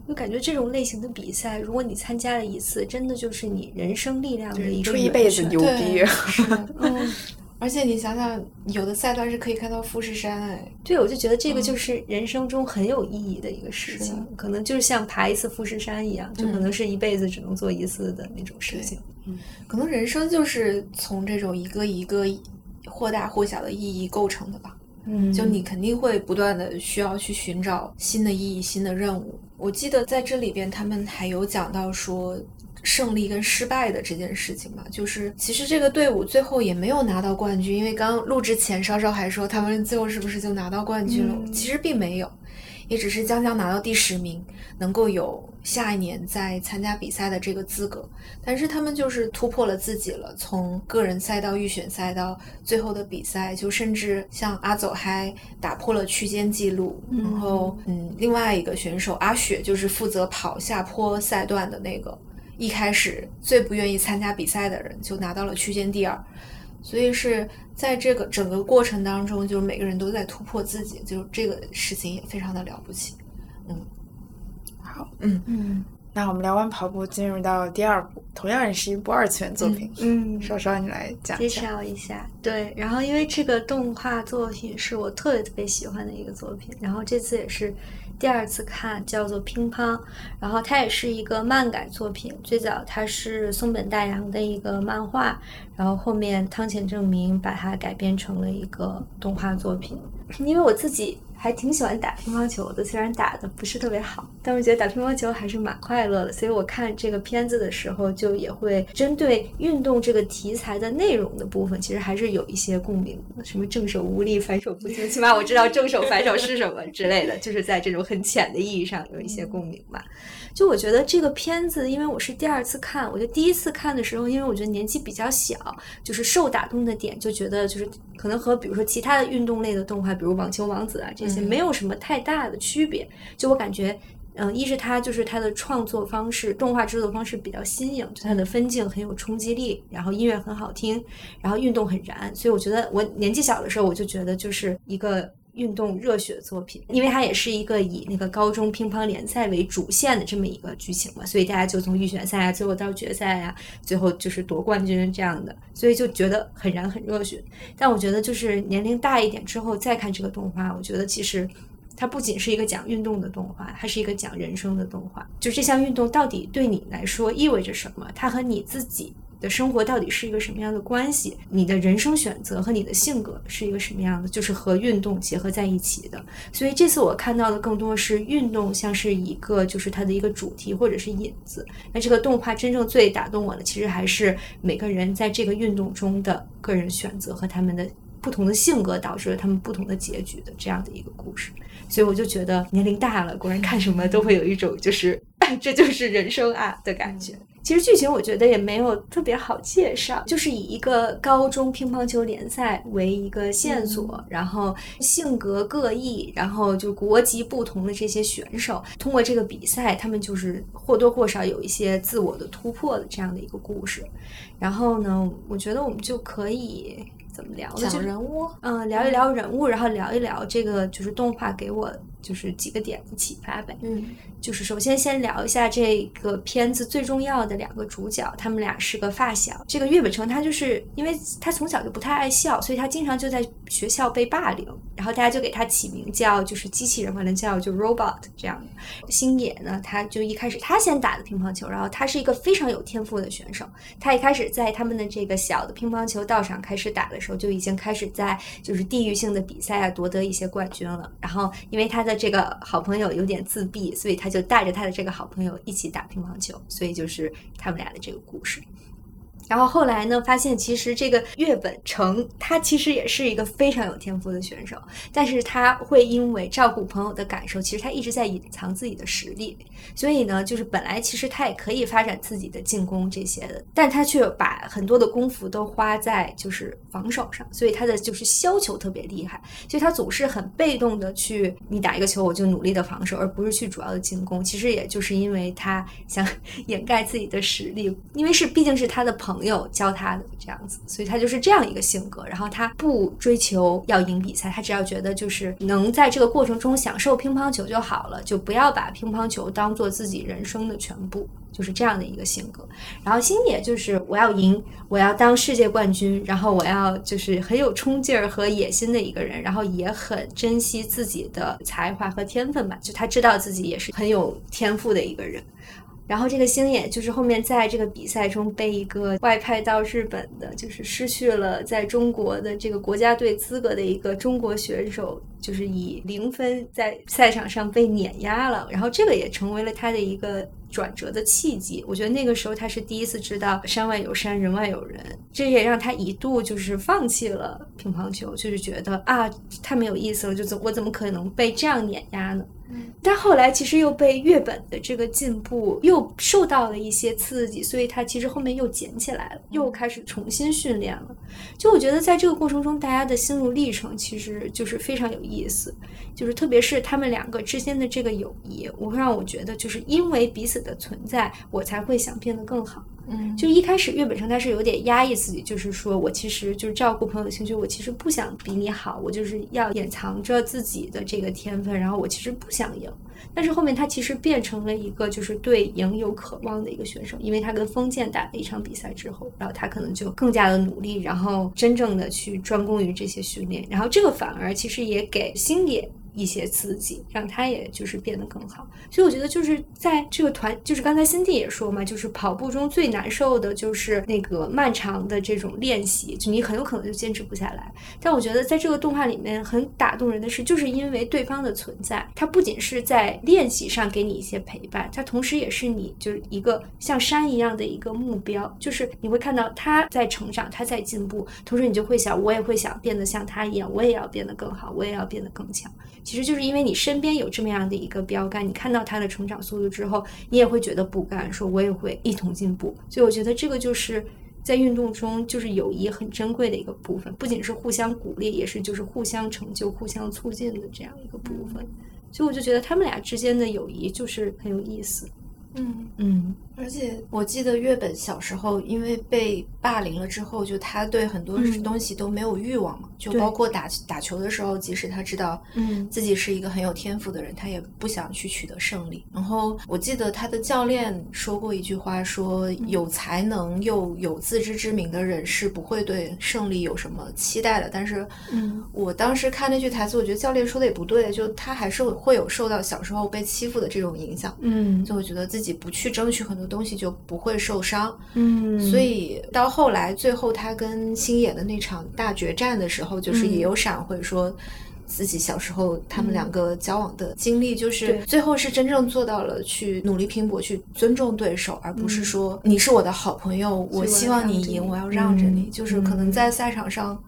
我感觉这种类型的比赛，如果你参加了一次，真的就是你人生力量的一个出一辈子牛逼，。是的。嗯，而且你想想，有的赛段是可以看到富士山，哎，对，我就觉得这个就是人生中很有意义的一个事情，可能就是像爬一次富士山一样，就可能是一辈子只能做一次的那种事情。嗯可能人生就是从这种一个一个或大或小的意义构成的吧。嗯就你肯定会不断的需要去寻找新的意义、新的任务。我记得在这里边，他们还有讲到说。胜利跟失败的这件事情嘛，就是其实这个队伍最后也没有拿到冠军，因为刚录之前稍稍还说他们最后是不是就拿到冠军了，嗯其实并没有，也只是将将拿到第十名，能够有下一年再参加比赛的这个资格。但是他们就是突破了自己了，从个人赛到预选赛到最后的比赛，就甚至像阿走还打破了区间记录。嗯然后，嗯，另外一个选手阿雪就是负责跑下坡赛段的那个，一开始最不愿意参加比赛的人，就拿到了区间第二。所以是在这个整个过程当中，就是每个人都在突破自己，就这个事情也非常的了不起。嗯好，嗯嗯那我们聊完跑步，进入到第二部，同样也是一部二次元作品。嗯，稍稍你来讲介。绍一下，对，然后因为这个动画作品是我特别特别喜欢的一个作品，然后这次也是第二次看，叫做《乒乓》，然后它也是一个漫改作品，最早它是松本大洋的一个漫画，然后后面汤浅证明把它改编成了一个动画作品，因为我自己。还挺喜欢打乒乓球的，虽然打的不是特别好，但我觉得打乒乓球还是蛮快乐的。所以我看这个片子的时候，就也会针对运动这个题材的内容的部分，其实还是有一些共鸣的。什么正手无力，反手不进，起码我知道正手反手是什么之类的，就是在这种很浅的意义上有一些共鸣吧。就我觉得这个片子，因为我是第二次看，我觉得第一次看的时候，因为我觉得年纪比较小，就是受打动的点，就觉得就是可能和比如说其他的运动类的动画，比如网球王子啊这些，没有什么太大的区别。就我感觉，嗯，一是它就是它的创作方式，动画制作方式比较新颖，就它的分镜很有冲击力，然后音乐很好听，然后运动很燃，所以我觉得我年纪小的时候，我就觉得就是一个。运动热血作品，因为它也是一个以那个高中乒乓联赛为主线的这么一个剧情嘛，所以大家就从预选赛啊，最后到决赛啊，最后就是夺冠军这样的，所以就觉得很燃很热血。但我觉得就是年龄大一点之后再看这个动画，我觉得其实它不仅是一个讲运动的动画，它是一个讲人生的动画。就这项运动到底对你来说意味着什么？它和你自己。的生活到底是一个什么样的关系？你的人生选择和你的性格是一个什么样的？就是和运动结合在一起的。所以这次我看到的更多是运动像是一个，就是它的一个主题或者是引子。那这个动画真正最打动我的，其实还是每个人在这个运动中的个人选择和他们的不同的性格导致了他们不同的结局的这样的一个故事。所以我就觉得年龄大了，果然看什么都会有一种就是 这就是人生啊的感觉。其实剧情我觉得也没有特别好介绍，就是以一个高中乒乓球联赛为一个线索，然后性格各异，然后就国籍不同的这些选手，通过这个比赛，他们就是或多或少有一些自我的突破的这样的一个故事。然后呢，我觉得我们就可以怎么聊呢？讲人物，嗯，聊一聊人物，然后聊一聊这个就是动画给我。就是几个点子启发呗，嗯，就是首先先聊一下这个片子最重要的两个主角，他们俩是个发小。这个岳本成他就是因为他从小就不太爱笑，所以他经常就在学校被霸凌，然后大家就给他起名叫就是机器人，管他叫就 robot 这样的。星野呢，他就一开始他先打的乒乓球，然后他是一个非常有天赋的选手，他一开始在他们的这个小的乒乓球道上开始打的时候，就已经开始在就是地域性的比赛啊夺得一些冠军了。然后因为他的这个好朋友有点自闭，所以他就带着他的这个好朋友一起打乒乓球，所以就是他们俩的这个故事。然后后来呢，发现其实这个岳本成他其实也是一个非常有天赋的选手，但是他会因为照顾朋友的感受，其实他一直在隐藏自己的实力。所以呢，就是本来其实他也可以发展自己的进攻这些的，但他却把很多的功夫都花在就是防守上，所以他的就是削球特别厉害。所以他总是很被动的去你打一个球我就努力的防守，而不是去主要的进攻。其实也就是因为他想 掩盖自己的实力，因为是毕竟是他的朋。友教他的这样子，所以他就是这样一个性格。然后他不追求要赢比赛，他只要觉得就是能在这个过程中享受乒乓球就好了，就不要把乒乓球当做自己人生的全部，就是这样的一个性格。然后星野就是我要赢，我要当世界冠军，然后我要就是很有冲劲儿和野心的一个人，然后也很珍惜自己的才华和天分吧，就他知道自己也是很有天赋的一个人。然后这个星野就是后面在这个比赛中被一个外派到日本的，就是失去了在中国的这个国家队资格的一个中国选手，就是以零分在赛场上被碾压了。然后这个也成为了他的一个转折的契机。我觉得那个时候他是第一次知道山外有山，人外有人。这也让他一度就是放弃了乒乓球，就是觉得啊太没有意思了，就怎我怎么可能被这样碾压呢？但后来其实又被月本的这个进步又受到了一些刺激，所以他其实后面又捡起来了，又开始重新训练了。就我觉得在这个过程中，大家的心路历程其实就是非常有意思，就是特别是他们两个之间的这个友谊，我会让我觉得就是因为彼此的存在，我才会想变得更好。嗯，就一开始岳本生他是有点压抑自己，就是说我其实就是照顾朋友的兴趣，我其实不想比你好，我就是要掩藏着自己的这个天分，然后我其实不想赢。但是后面他其实变成了一个就是对赢有渴望的一个选手，因为他跟封建打了一场比赛之后，然后他可能就更加的努力，然后真正的去专攻于这些训练，然后这个反而其实也给星野。一些刺激，让他也就是变得更好。所以我觉得就是在这个团，就是刚才 Cindy 也说嘛，就是跑步中最难受的就是那个漫长的这种练习，就你很有可能就坚持不下来。但我觉得在这个动画里面很打动人的是，就是因为对方的存在，他不仅是在练习上给你一些陪伴，他同时也是你就是一个像山一样的一个目标，就是你会看到他在成长，他在进步，同时你就会想，我也会想变得像他一样，我也要变得更好，我也要变得更强。其实就是因为你身边有这么样的一个标杆，你看到他的成长速度之后，你也会觉得不甘，说我也会一同进步。所以我觉得这个就是在运动中就是友谊很珍贵的一个部分，不仅是互相鼓励，也是就是互相成就、互相促进的这样一个部分。所以我就觉得他们俩之间的友谊就是很有意思。嗯嗯。而且我记得月本小时候，因为被霸凌了之后，就他对很多东西都没有欲望嘛，就包括打打球的时候，即使他知道嗯自己是一个很有天赋的人，他也不想去取得胜利。然后我记得他的教练说过一句话，说有才能又有自知之明的人是不会对胜利有什么期待的。但是，嗯，我当时看那句台词，我觉得教练说的也不对，就他还是会有受到小时候被欺负的这种影响。嗯，就会觉得自己不去争取很多东西就不会受伤，嗯，所以到后来最后他跟星野的那场大决战的时候，就是也有闪回说自己小时候他们两个交往的经历，就是最后是真正做到了去努力拼搏，去尊重对手，而不是说你是我的好朋友，我希望你赢，我要让着你。就是可能在赛场上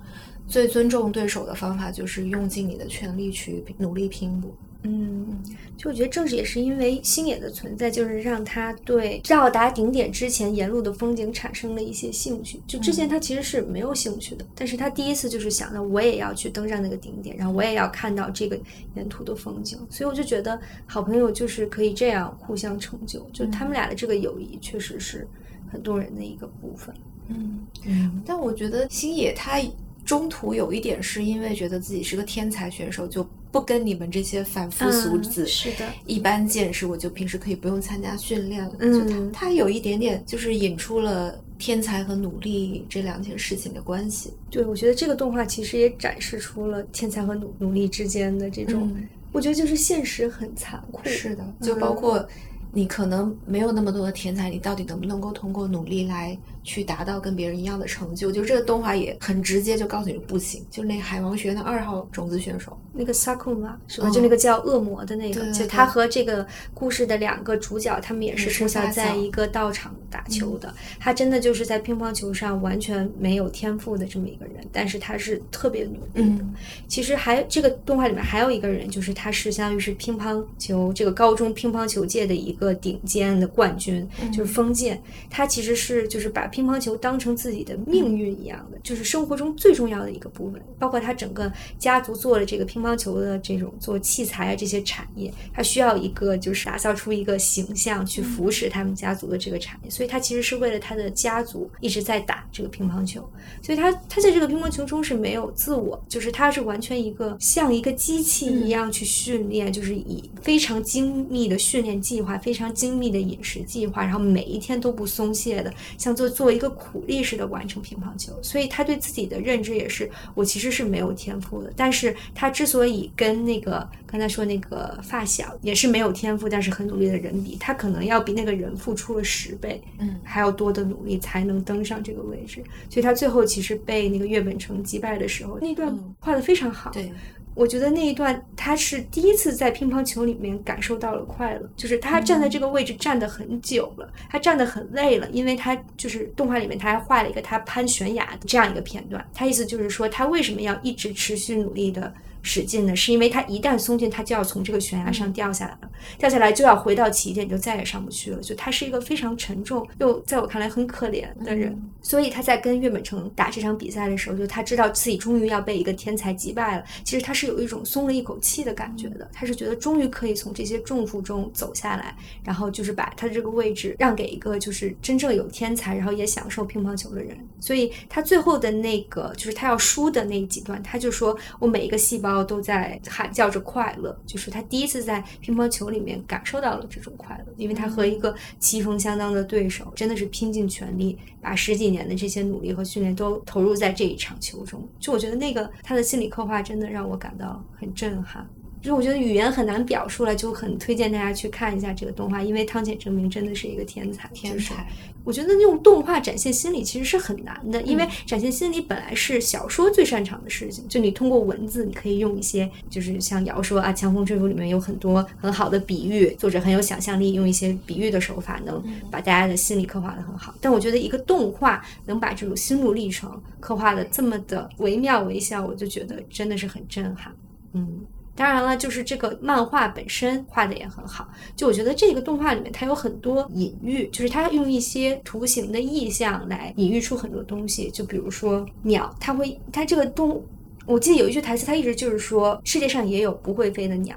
最尊重对手的方法，就是用尽你的全力去努力拼搏。嗯，就我觉得正是也是因为星野的存在，就是让他对到达顶点之前沿路的风景产生了一些兴趣。就之前他其实是没有兴趣的，但是他第一次就是想到我也要去登上那个顶点，然后我也要看到这个沿途的风景。所以我就觉得好朋友就是可以这样互相成就，就他们俩的这个友谊确实是很动人的一个部分。嗯嗯但我觉得星野他中途有一点是因为觉得自己是个天才选手，就不跟你们这些凡夫俗子、嗯是的一般见识，我就平时可以不用参加训练了。嗯就他他有一点点就是引出了天才和努力这两件事情的关系。对，我觉得这个动画其实也展示出了天才和努努力之间的这种，嗯我觉得就是现实很残酷。是的，就包括你可能没有那么多的天才，你到底能不能够通过努力来去达到跟别人一样的成就？就这个动画也很直接，就告诉你不行。就那海王学院的二号种子选手，那个 Sakuma 是吧？嗯就那个叫恶魔的那个，对对对就他和这个故事的两个主角，他们也是从小在一个道场打球的。他真的就是在乒乓球上完全没有天赋的这么一个人，但是他是特别努力的。嗯其实还这个动画里面还有一个人，就是他是相当于是乒乓球这个高中乒乓球界的一个顶尖的冠军，就是封建。他其实是就是把乒乓球当成自己的命运一样的，就是生活中最重要的一个部分。包括他整个家族做了这个乒乓球的这种做器材啊这些产业，他需要一个就是打造出一个形象去扶持他们家族的这个产业，所以他其实是为了他的家族一直在打这个乒乓球。所以他他在这个乒乓球中是没有自我，就是他是完全一个像一个机器一样去训练，就是以非常精密的训练计划、非常精密的饮食计划，然后每一天都不松懈的，像做做一个苦力式的完成乒乓球。所以他对自己的认知也是，我其实是没有天赋的。但是他之所以跟那个刚才说那个发小也是没有天赋，但是很努力的人比，他可能要比那个人付出了十倍，嗯还要多的努力才能登上这个位置。所以他最后其实被那个岳本成击败的时候，那段嗯画的非常好。对，我觉得那一段他是第一次在乒乓球里面感受到了快乐，就是他站在这个位置站得很久了，他站得很累了，因为他就是动画里面他还画了一个他攀悬崖的这样一个片段，他意思就是说他为什么要一直持续努力的使劲的，是因为他一旦松劲，他就要从这个悬崖上掉下来了，掉下来就要回到起点，就再也上不去了。就他是一个非常沉重又在我看来很可怜的人，所以他在跟岳本成打这场比赛的时候，就他知道自己终于要被一个天才击败了，其实他是有一种松了一口气的感觉的，他是觉得终于可以从这些重负中走下来，然后就是把他的这个位置让给一个就是真正有天才，然后也享受乒乓球的人。所以他最后的那个就是他要输的那几段，他就说我每一个细胞都在喊叫着快乐，就是他第一次在乒乓球里面感受到了这种快乐，因为他和一个棋逢相当的对手，真的是拼尽全力，把十几年的这些努力和训练都投入在这一场球中。就我觉得那个他的心理刻画真的让我感到很震撼。就是我觉得语言很难表述了，就很推荐大家去看一下这个动画，因为汤浅证明真的是一个天才。天才，我觉得用动画展现心理其实是很难的，因为展现心理本来是小说最擅长的事情。就你通过文字，你可以用一些，就是像姚说啊，《强风吹拂》里面有很多很好的比喻，作者很有想象力，用一些比喻的手法，能把大家的心理刻画的很好。但我觉得一个动画能把这种心路历程刻画的这么的惟妙惟肖，我就觉得真的是很震撼。嗯。当然了，就是这个漫画本身画的也很好。就我觉得这个动画里面它有很多隐喻，就是它用一些图形的意象来隐喻出很多东西。就比如说鸟，它会，它这个动，我记得有一句台词，它一直就是说世界上也有不会飞的鸟。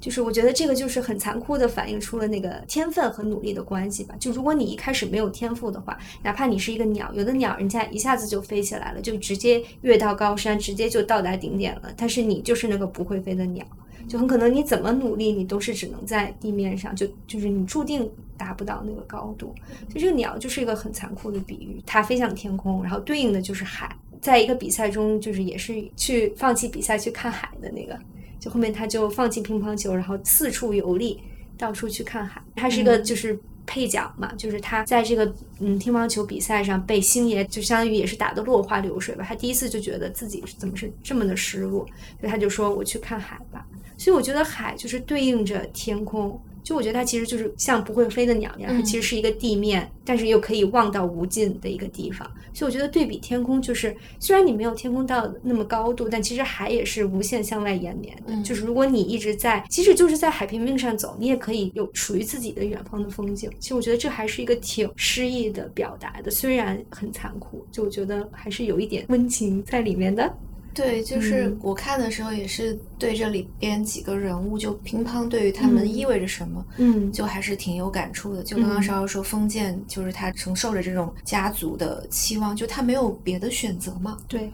就是我觉得这个就是很残酷的反映出了那个天分和努力的关系吧。就如果你一开始没有天赋的话，哪怕你是一个鸟，有的鸟人家一下子就飞起来了，就直接跃到高山，直接就到达顶点了。但是你就是那个不会飞的鸟，就很可能你怎么努力，你都是只能在地面上，就就是你注定达不到那个高度。就这个鸟就是一个很残酷的比喻，它飞向天空，然后对应的就是海，在一个比赛中，就是也是去放弃比赛去看海的那个。就后面他就放弃乒乓球，然后四处游历，到处去看海。他是一个就是配角嘛，就是他在这个嗯乒乓球比赛上被星爷就相当于也是打得落花流水吧。他第一次就觉得自己怎么是这么的失落，所以他就说我去看海吧。所以我觉得海就是对应着天空。就我觉得它其实就是像不会飞的鸟一样，它其实是一个地面，但是又可以望到无尽的一个地方。所以我觉得对比天空，就是虽然你没有天空到那么高度，但其实海也是无限向外延绵的。就是如果你一直在，即使就是在海平面上走，你也可以有属于自己的远方的风景。其实我觉得这还是一个挺诗意的表达的，虽然很残酷，就我觉得还是有一点温情在里面的。对，就是我看的时候也是对这里边几个人物，就乒乓对于他们意味着什么，嗯，就还是挺有感触的。就刚刚稍稍说封建，就是他承受着这种家族的期望，就他没有别的选择嘛。对。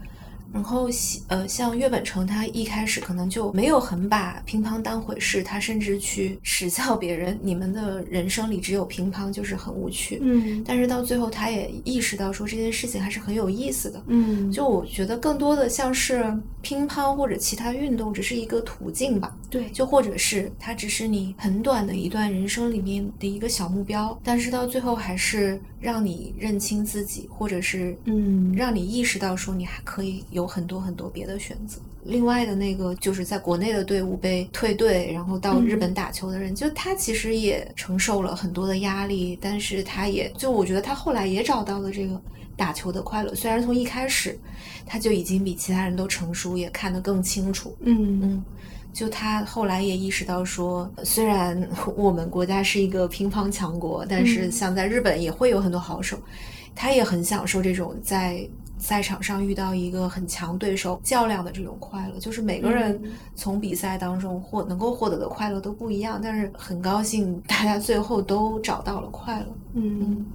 然后，呃，像岳本成，他一开始可能就没有很把乒乓当回事，他甚至去耻笑别人，你们的人生里只有乒乓，就是很无趣。嗯，但是到最后，他也意识到说这件事情还是很有意思的。嗯，就我觉得更多的像是乒乓或者其他运动，只是一个途径吧。对，就或者是它只是你很短的一段人生里面的一个小目标，但是到最后还是让你认清自己，或者是嗯，让你意识到说你还可以有。有很多很多别的选择。另外的那个就是在国内的队伍被退队，然后到日本打球的人，就他其实也承受了很多的压力，但是他也就我觉得他后来也找到了这个打球的快乐。虽然从一开始他就已经比其他人都成熟，也看得更清楚。嗯嗯，就他后来也意识到说，虽然 我们国家是一个乒乓强国，但是像在日本也会有很多好手，他也很享受这种在。赛场上遇到一个很强对手较量的这种快乐，就是每个人从比赛当中获能够获得的快乐都不一样，但是很高兴大家最后都找到了快乐。嗯。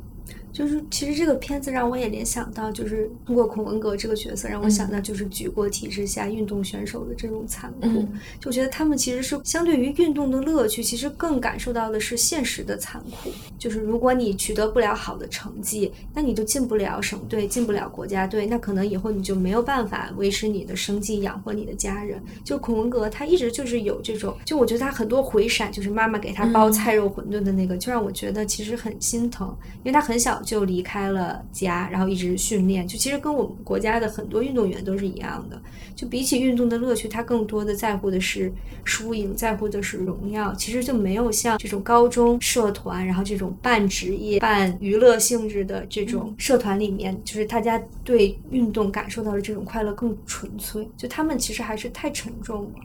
就是其实这个片子让我也联想到，就是通过孔文革这个角色，让我想到就是举国体制下运动选手的这种残酷。就觉得他们其实是相对于运动的乐趣，其实更感受到的是现实的残酷。就是如果你取得不了好的成绩，那你就进不了省队，进不了国家队，那可能以后你就没有办法维持你的生计，养活你的家人。就孔文革，他一直就是有这种，就我觉得他很多回闪，就是妈妈给他包菜肉馄饨的那个，就让我觉得其实很心疼，因为他。很小就离开了家，然后一直训练，就其实跟我们国家的很多运动员都是一样的。就比起运动的乐趣，他更多的在乎的是输赢，在乎的是荣耀。其实就没有像这种高中社团，然后这种半职业、半娱乐性质的这种社团里面，就是大家对运动感受到的这种快乐更纯粹。就他们其实还是太沉重了。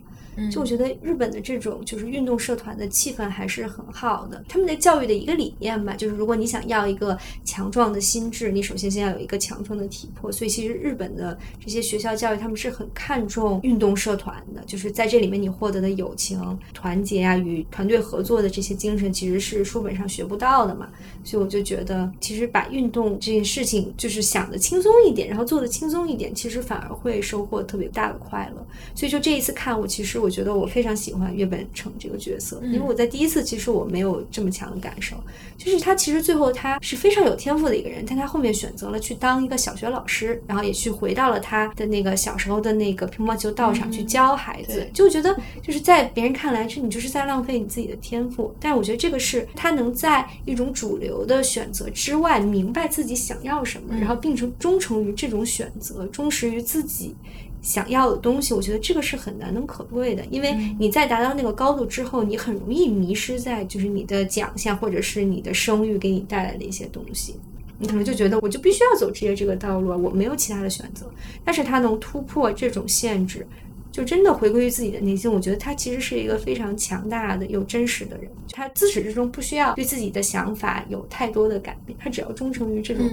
就我觉得日本的这种就是运动社团的气氛还是很好的。他们的教育的一个理念吧，就是如果你想要一个强壮的心智，你首先先要有一个强壮的体魄。所以其实日本的这些学校教育，他们是很看重运动社团的，就是在这里面你获得的友情、团结啊与团队合作的这些精神，其实是书本上学不到的嘛。所以我就觉得，其实把运动这件事情就是想的轻松一点，然后做的轻松一点，其实反而会收获特别大的快乐。所以就这一次看，我其实。我觉得我非常喜欢岳本成这个角色，因为我在第一次其实我没有这么强的感受，就是他其实最后他是非常有天赋的一个人，但他后面选择了去当一个小学老师，然后也去回到了他的那个小时候的那个乒乓球道上去教孩子，就觉得就是在别人看来，这你就是在浪费你自己的天赋，但是我觉得这个是他能在一种主流的选择之外，明白自己想要什么，然后并成忠诚于这种选择，忠实于自己。想要的东西，我觉得这个是很难能可贵的，因为你在达到那个高度之后，你很容易迷失在就是你的奖项或者是你的声誉给你带来的一些东西，你可能就觉得我就必须要走职业这个道路，我没有其他的选择。但是他能突破这种限制，就真的回归于自己的内心。我觉得他其实是一个非常强大的又真实的人，他自始至终不需要对自己的想法有太多的改变，他只要忠诚于这种。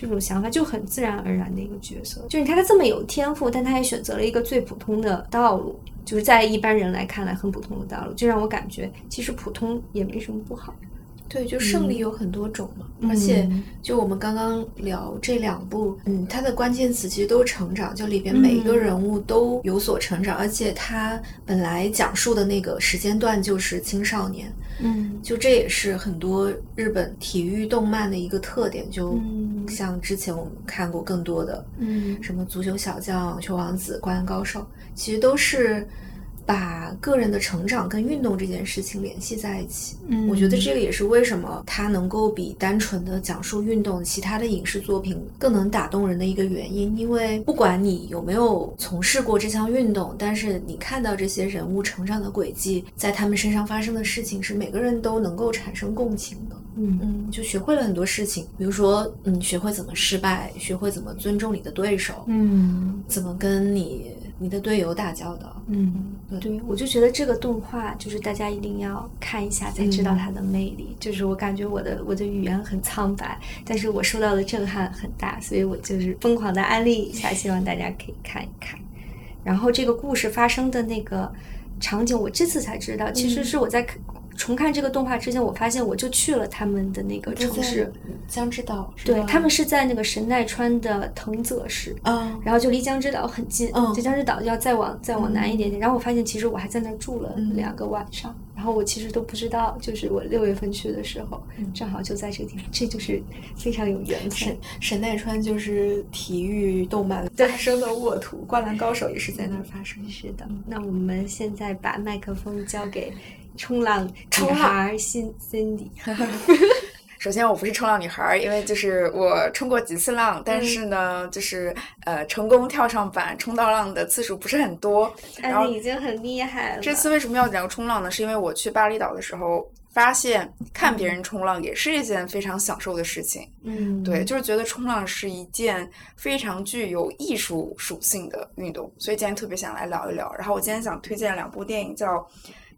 这种想法就很自然而然的一个角色，就是你看他这么有天赋，但他也选择了一个最普通的道路，就是在一般人来看来很普通的道路，就让我感觉其实普通也没什么不好。对，就胜利有很多种嘛，而且就我们刚刚聊这两部，嗯，它的关键词其实都是成长，就里边每一个人物都有所成长，而且它本来讲述的那个时间段就是青少年。嗯，就这也是很多日本体育动漫的一个特点，就像之前我们看过更多的，嗯，什么足球小将、球王子、灌篮高手，其实都是。把个人的成长跟运动这件事情联系在一起，嗯，我觉得这个也是为什么它能够比单纯的讲述运动其他的影视作品更能打动人的一个原因。因为不管你有没有从事过这项运动，但是你看到这些人物成长的轨迹，在他们身上发生的事情，是每个人都能够产生共情的。嗯嗯，就学会了很多事情，比如说，嗯，学会怎么失败，学会怎么尊重你的对手，嗯，怎么跟你。你的队友打交道，嗯，对，我就觉得这个动画就是大家一定要看一下才知道它的魅力。就是我感觉我的我的语言很苍白，但是我受到的震撼很大，所以我就是疯狂的安利一下，希望大家可以看一看。然后这个故事发生的那个场景，我这次才知道，其实是我在。重看这个动画之前，我发现我就去了他们的那个城市江之岛，对他们是在那个神奈川的藤泽市，嗯，然后就离江之岛很近，嗯，就江之岛要再往再往南一点点。然后我发现其实我还在那儿住了两个晚上，然后我其实都不知道，就是我六月份去的时候，正好就在这个地方，这就是非常有缘分。神神奈川就是体育动漫发生的沃土，灌篮高手也是在那儿发生。是的，那我们现在把麦克风交给。冲浪女孩辛 Cindy，首先我不是冲浪女孩，因为就是我冲过几次浪，但是呢，就是呃成功跳上板冲到浪的次数不是很多。然后已经很厉害了。这次为什么要讲冲浪呢？是因为我去巴厘岛的时候，发现看别人冲浪也是一件非常享受的事情。嗯，对，就是觉得冲浪是一件非常具有艺术属性的运动，所以今天特别想来聊一聊。然后我今天想推荐两部电影，叫。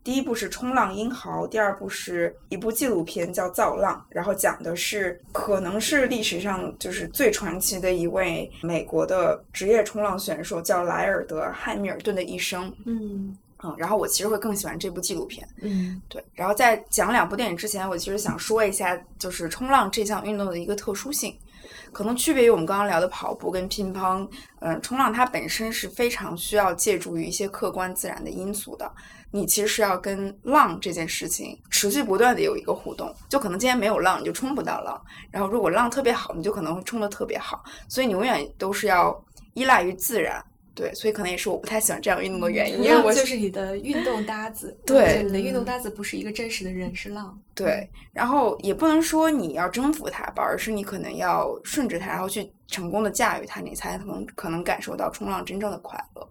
第一部是《冲浪英豪》，第二部是一部纪录片叫《造浪》，然后讲的是可能是历史上就是最传奇的一位美国的职业冲浪选手，叫莱尔德·汉密尔顿的一生。嗯嗯，然后我其实会更喜欢这部纪录片。嗯，对。然后在讲两部电影之前，我其实想说一下，就是冲浪这项运动的一个特殊性，可能区别于我们刚刚聊的跑步跟乒乓。嗯，冲浪它本身是非常需要借助于一些客观自然的因素的。你其实是要跟浪这件事情持续不断的有一个互动，就可能今天没有浪，你就冲不到浪。然后如果浪特别好，你就可能会冲的特别好。所以你永远都是要依赖于自然，对，所以可能也是我不太喜欢这样运动的原因，因为我就是你的运动搭子，对你的运动搭子不是一个真实的人，是浪。对，然后也不能说你要征服它吧，而是你可能要顺着它，然后去成功的驾驭它，你才能可能感受到冲浪真正的快乐。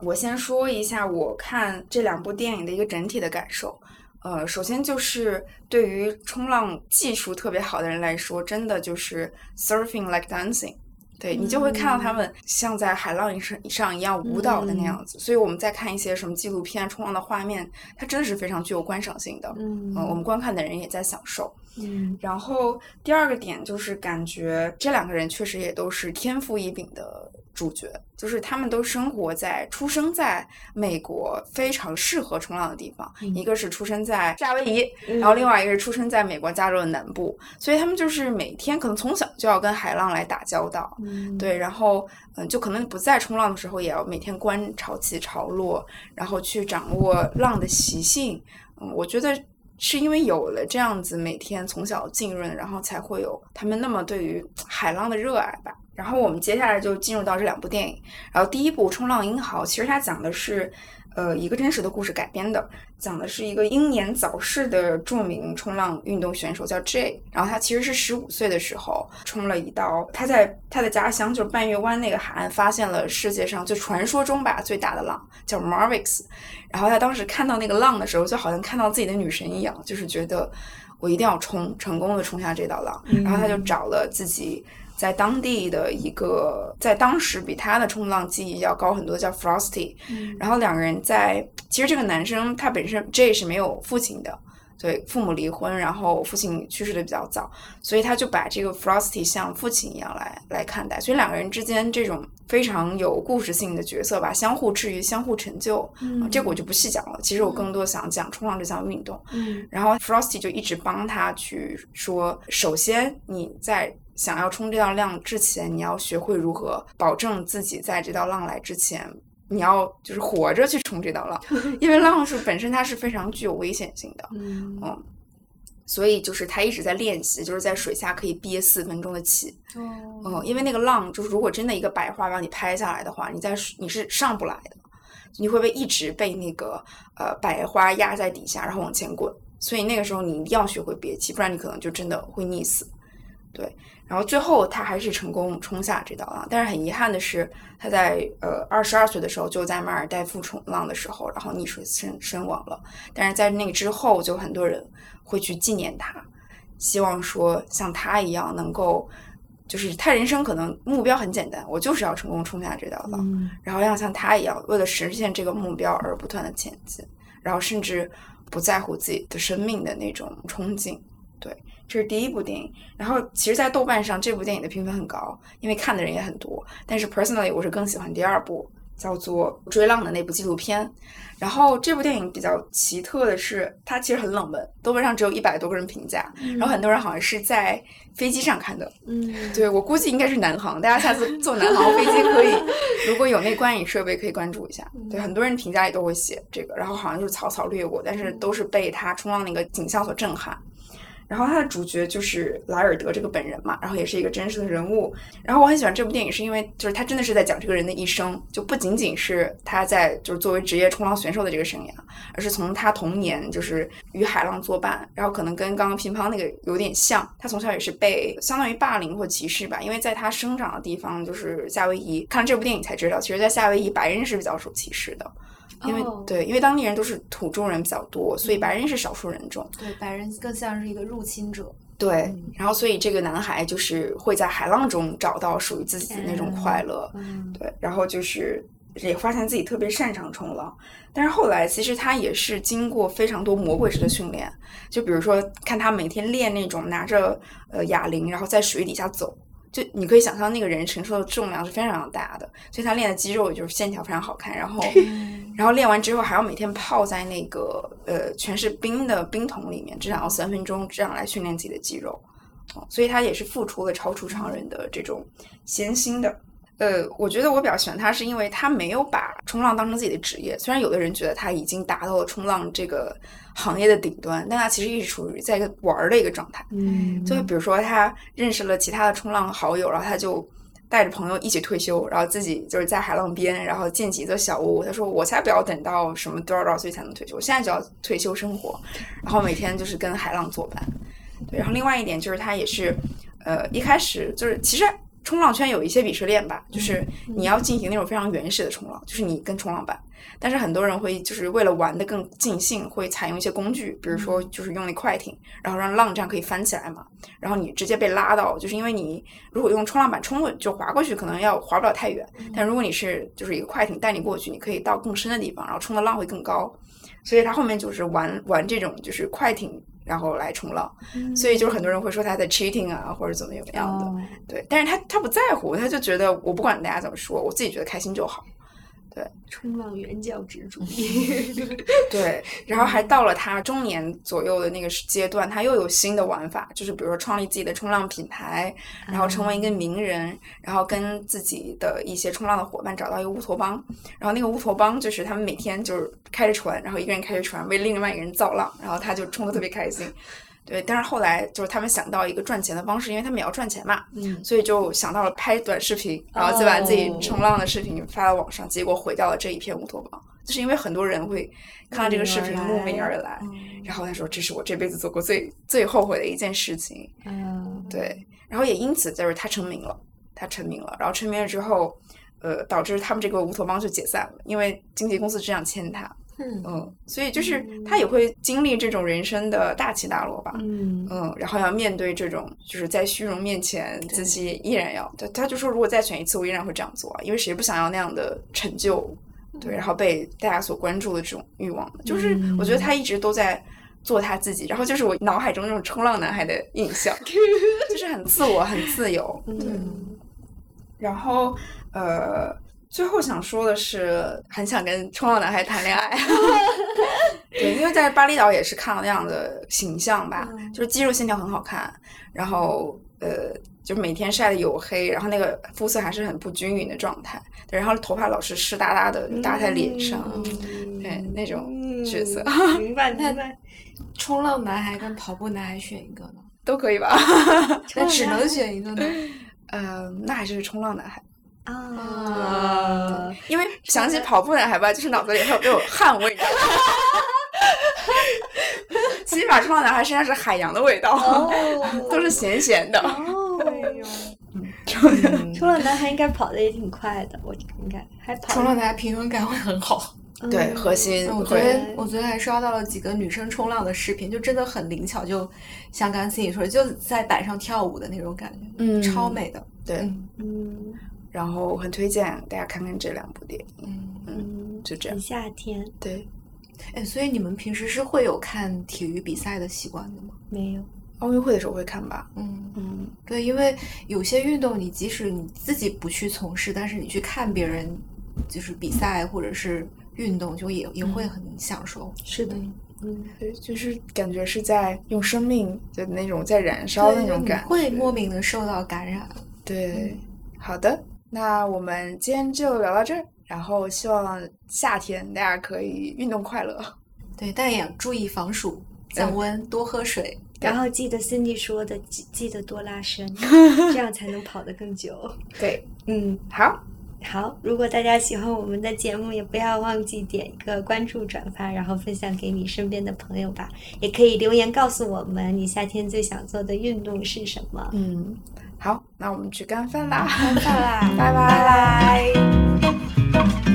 我先说一下我看这两部电影的一个整体的感受。呃，首先就是对于冲浪技术特别好的人来说，真的就是 surfing like dancing。对你就会看到他们像在海浪上上一样舞蹈的那样子，所以我们在看一些什么纪录片冲浪的画面，它真的是非常具有观赏性的。嗯呃我们观看的人也在享受。嗯。然后第二个点就是感觉这两个人确实也都是天赋异禀的主角，就是他们都生活在、出生在美国非常适合冲浪的地方，一个是出生在夏威夷，然后另外一个是出生在美国加州的南部，所以他们就是每天可能从小就要跟海浪来打交道。嗯对，然后嗯，就可能不在冲浪的时候，也要每天观潮起潮落，然后去掌握浪的习性。嗯，我觉得是因为有了这样子每天从小浸润，然后才会有他们那么对于海浪的热爱吧。然后我们接下来就进入到这两部电影。然后第一部《冲浪英豪》，其实它讲的是，呃，一个真实的故事改编的，讲的是一个英年早逝的著名冲浪运动选手叫 J。然后他其实是十五岁的时候冲了一道，他在他的家乡就是半月湾那个海岸发现了世界上就传说中吧最大的浪，叫 Marvix。然后他当时看到那个浪的时候，就好像看到自己的女神一样，就是觉得我一定要冲，成功的冲下这道浪。然后他就找了自己在当地的一个，在当时比他的冲浪技艺要高很多，叫 Frosty。然后两个人在，其实这个男生他本身 J 是没有父亲的。对，父母离婚，然后父亲去世的比较早，所以他就把这个 Frosty 像父亲一样来来看待，所以两个人之间这种非常有故事性的角色吧，相互治愈、相互成就，嗯这个我就不细讲了。其实我更多想讲冲浪这项运动，嗯然后 Frosty 就一直帮他去说，首先你在想要冲这道浪之前，你要学会如何保证自己在这道浪来之前，你要就是活着去冲这道浪，因为浪是本身它是非常具有危险性的，嗯。嗯，所以就是他一直在练习，就是在水下可以憋四分钟的气，哦。嗯，因为那个浪就是如果真的一个白花把你拍下来的话，你在你是上不来的，你会被一直被那个呃白花压在底下，然后往前滚，所以那个时候你一定要学会憋气，不然你可能就真的会溺死。对，然后最后他还是成功冲下这道浪，但是很遗憾的是，他在呃二十二岁的时候就在马尔代夫冲浪的时候，然后溺水身身亡了。但是在那个之后，就很多人会去纪念他，希望说像他一样能够，就是他人生可能目标很简单，我就是要成功冲下这道浪，嗯然后要像他一样，为了实现这个目标而不断的前进，然后甚至不在乎自己的生命的那种冲劲。对，这是第一部电影。然后其实，在豆瓣上这部电影的评分很高，因为看的人也很多。但是 personally，我是更喜欢第二部，叫做《追浪》的那部纪录片。然后这部电影比较奇特的是，它其实很冷门，豆瓣上只有一百多个人评价，然后很多人好像是在飞机上看的。嗯 对我估计应该是南航，大家下次坐南航飞机可以，如果有那观影设备可以关注一下。对，很多人评价也都会写这个，然后好像就是草草略过，但是都是被他冲浪那个景象所震撼。然后他的主角就是莱尔德这个本人嘛，然后也是一个真实的人物。然后我很喜欢这部电影，是因为就是他真的是在讲这个人的一生，就不仅仅是他在就是作为职业冲浪选手的这个生涯，而是从他童年就是与海浪作伴，然后可能跟刚刚乒乓那个有点像，他从小也是被相当于霸凌或歧视吧，因为在他生长的地方就是夏威夷，看了这部电影才知道，其实，在夏威夷白人是比较受歧视的。因为、哦对，因为当地人都是土著人比较多，所以白人是少数人种。对，白人更像是一个入侵者。对，然后所以这个男孩就是会在海浪中找到属于自己的那种快乐，嗯对，然后就是也发现自己特别擅长冲浪，但是后来其实他也是经过非常多魔鬼式的训练，就比如说看他每天练那种拿着呃哑铃，然后在水底下走。就你可以想象那个人承受的重量是非常大的，所以他练的肌肉也就是线条非常好看，然后然后练完之后还要每天泡在那个呃全是冰的冰桶里面，至少要三分钟，这样来训练自己的肌肉。哦，所以他也是付出了超出常人的这种艰辛的。呃，我觉得我比较喜欢他，是因为他没有把冲浪当成自己的职业。虽然有的人觉得他已经达到了冲浪这个行业的顶端，但他其实一直处于在一个玩儿的一个状态。嗯就比如说他认识了其他的冲浪好友，然后他就带着朋友一起退休，然后自己就是在海浪边，然后建起一座小屋。他说：“我才不要等到什么多少多少岁才能退休，我现在就要退休生活，然后每天就是跟海浪作伴。”对，然后另外一点就是他也是，呃，一开始就是其实冲浪圈有一些鄙视链吧，就是你要进行那种非常原始的冲浪，就是你跟冲浪板。但是很多人会就是为了玩的更尽兴，会采用一些工具，比如说就是用那快艇，然后让浪这样可以翻起来嘛。然后你直接被拉到，就是因为你如果用冲浪板冲过就滑过去，可能要滑不了太远。但如果你是就是一个快艇带你过去，你可以到更深的地方，然后冲的浪会更高。所以他后面就是玩玩这种就是快艇，然后来冲浪。所以就是很多人会说他在 cheating 啊，或者怎么怎么样的。哦对，但是他他不在乎，他就觉得我不管大家怎么说，我自己觉得开心就好。对冲浪原教旨主义。对，然后还到了他中年左右的那个阶段，他又有新的玩法，就是比如说创立自己的冲浪品牌，然后成为一个名人，然后跟自己的一些冲浪的伙伴找到一个乌托邦，然后那个乌托邦就是他们每天就是开着船，然后一个人开着船为另外一个人造浪，然后他就冲的特别开心。对，但是后来就是他们想到一个赚钱的方式，因为他们也要赚钱嘛，嗯所以就想到了拍短视频，然后再把自己冲浪的视频发到网上，结果毁掉了这一片乌托邦。就是因为很多人会看到这个视频慕名而来，然后他说这是我这辈子做过最最后悔的一件事情。嗯，对，然后也因此就是他成名了，他成名了，然后成名了之后，呃，导致他们这个乌托邦就解散了，因为经纪公司只想签他，嗯。嗯，所以就是他也会经历这种人生的大起大落吧，嗯。嗯，然后要面对这种就是在虚荣面前自己依然要，他他就说如果再选一次，我依然会这样做啊，因为谁不想要那样的成就，对，然后被大家所关注的这种欲望？就是我觉得他一直都在做他自己，然后就是我脑海中那种冲浪男孩的印象，就是很自我、很自由，嗯。然后呃，最后想说的是，很想跟冲浪男孩谈恋爱。对，因为在巴厘岛也是看到那样的形象吧，嗯就是肌肉线条很好看，然后呃，就每天晒的黝黑，然后那个肤色还是很不均匀的状态，对，然后头发老是湿哒哒的，搭在脸上，嗯对那种角色、明白明白。冲浪男孩跟跑步男孩选一个呢？都可以吧？那只能选一个呢？呃，那还是冲浪男孩，啊，因为 想起跑步男孩吧，就是脑子里还有那种汗味，你知道吗？起码冲浪男孩身上是海洋的味道，都是咸咸的。哦，冲浪 男孩应该跑的也挺快的，我应该还跑冲浪男孩平衡感会很好。对，核心我昨天我昨天还刷到了几个女生冲浪的视频，就真的很灵巧，就像刚才自己说的，就在板上跳舞的那种感觉，嗯。超美的。对，嗯嗯然后很推荐大家看看这两部电影，嗯，嗯，就这样很。夏天对，哎，所以你们平时是会有看体育比赛的习惯的吗？没有，奥运会的时候会看吧。嗯，嗯，对，因为有些运动你即使你自己不去从事，但是你去看别人就是比赛或者是运动，就也也会很享受。是的嗯，就是感觉是在用生命的那种在燃烧的那种感觉。会莫名的受到感染。对，好的，那我们今天就聊到这儿，然后希望夏天大家可以运动快乐。对，但也要注意防暑、降温，多喝水。然后记得 Cindy 说的，记记得多拉伸，这样才能跑得更久。对，嗯，好，好，如果大家喜欢我们的节目，也不要忘记点一个关注、转发，然后分享给你身边的朋友吧。也可以留言告诉我们，你夏天最想做的运动是什么。嗯，好，那我们去干饭啦。干饭啦，拜拜。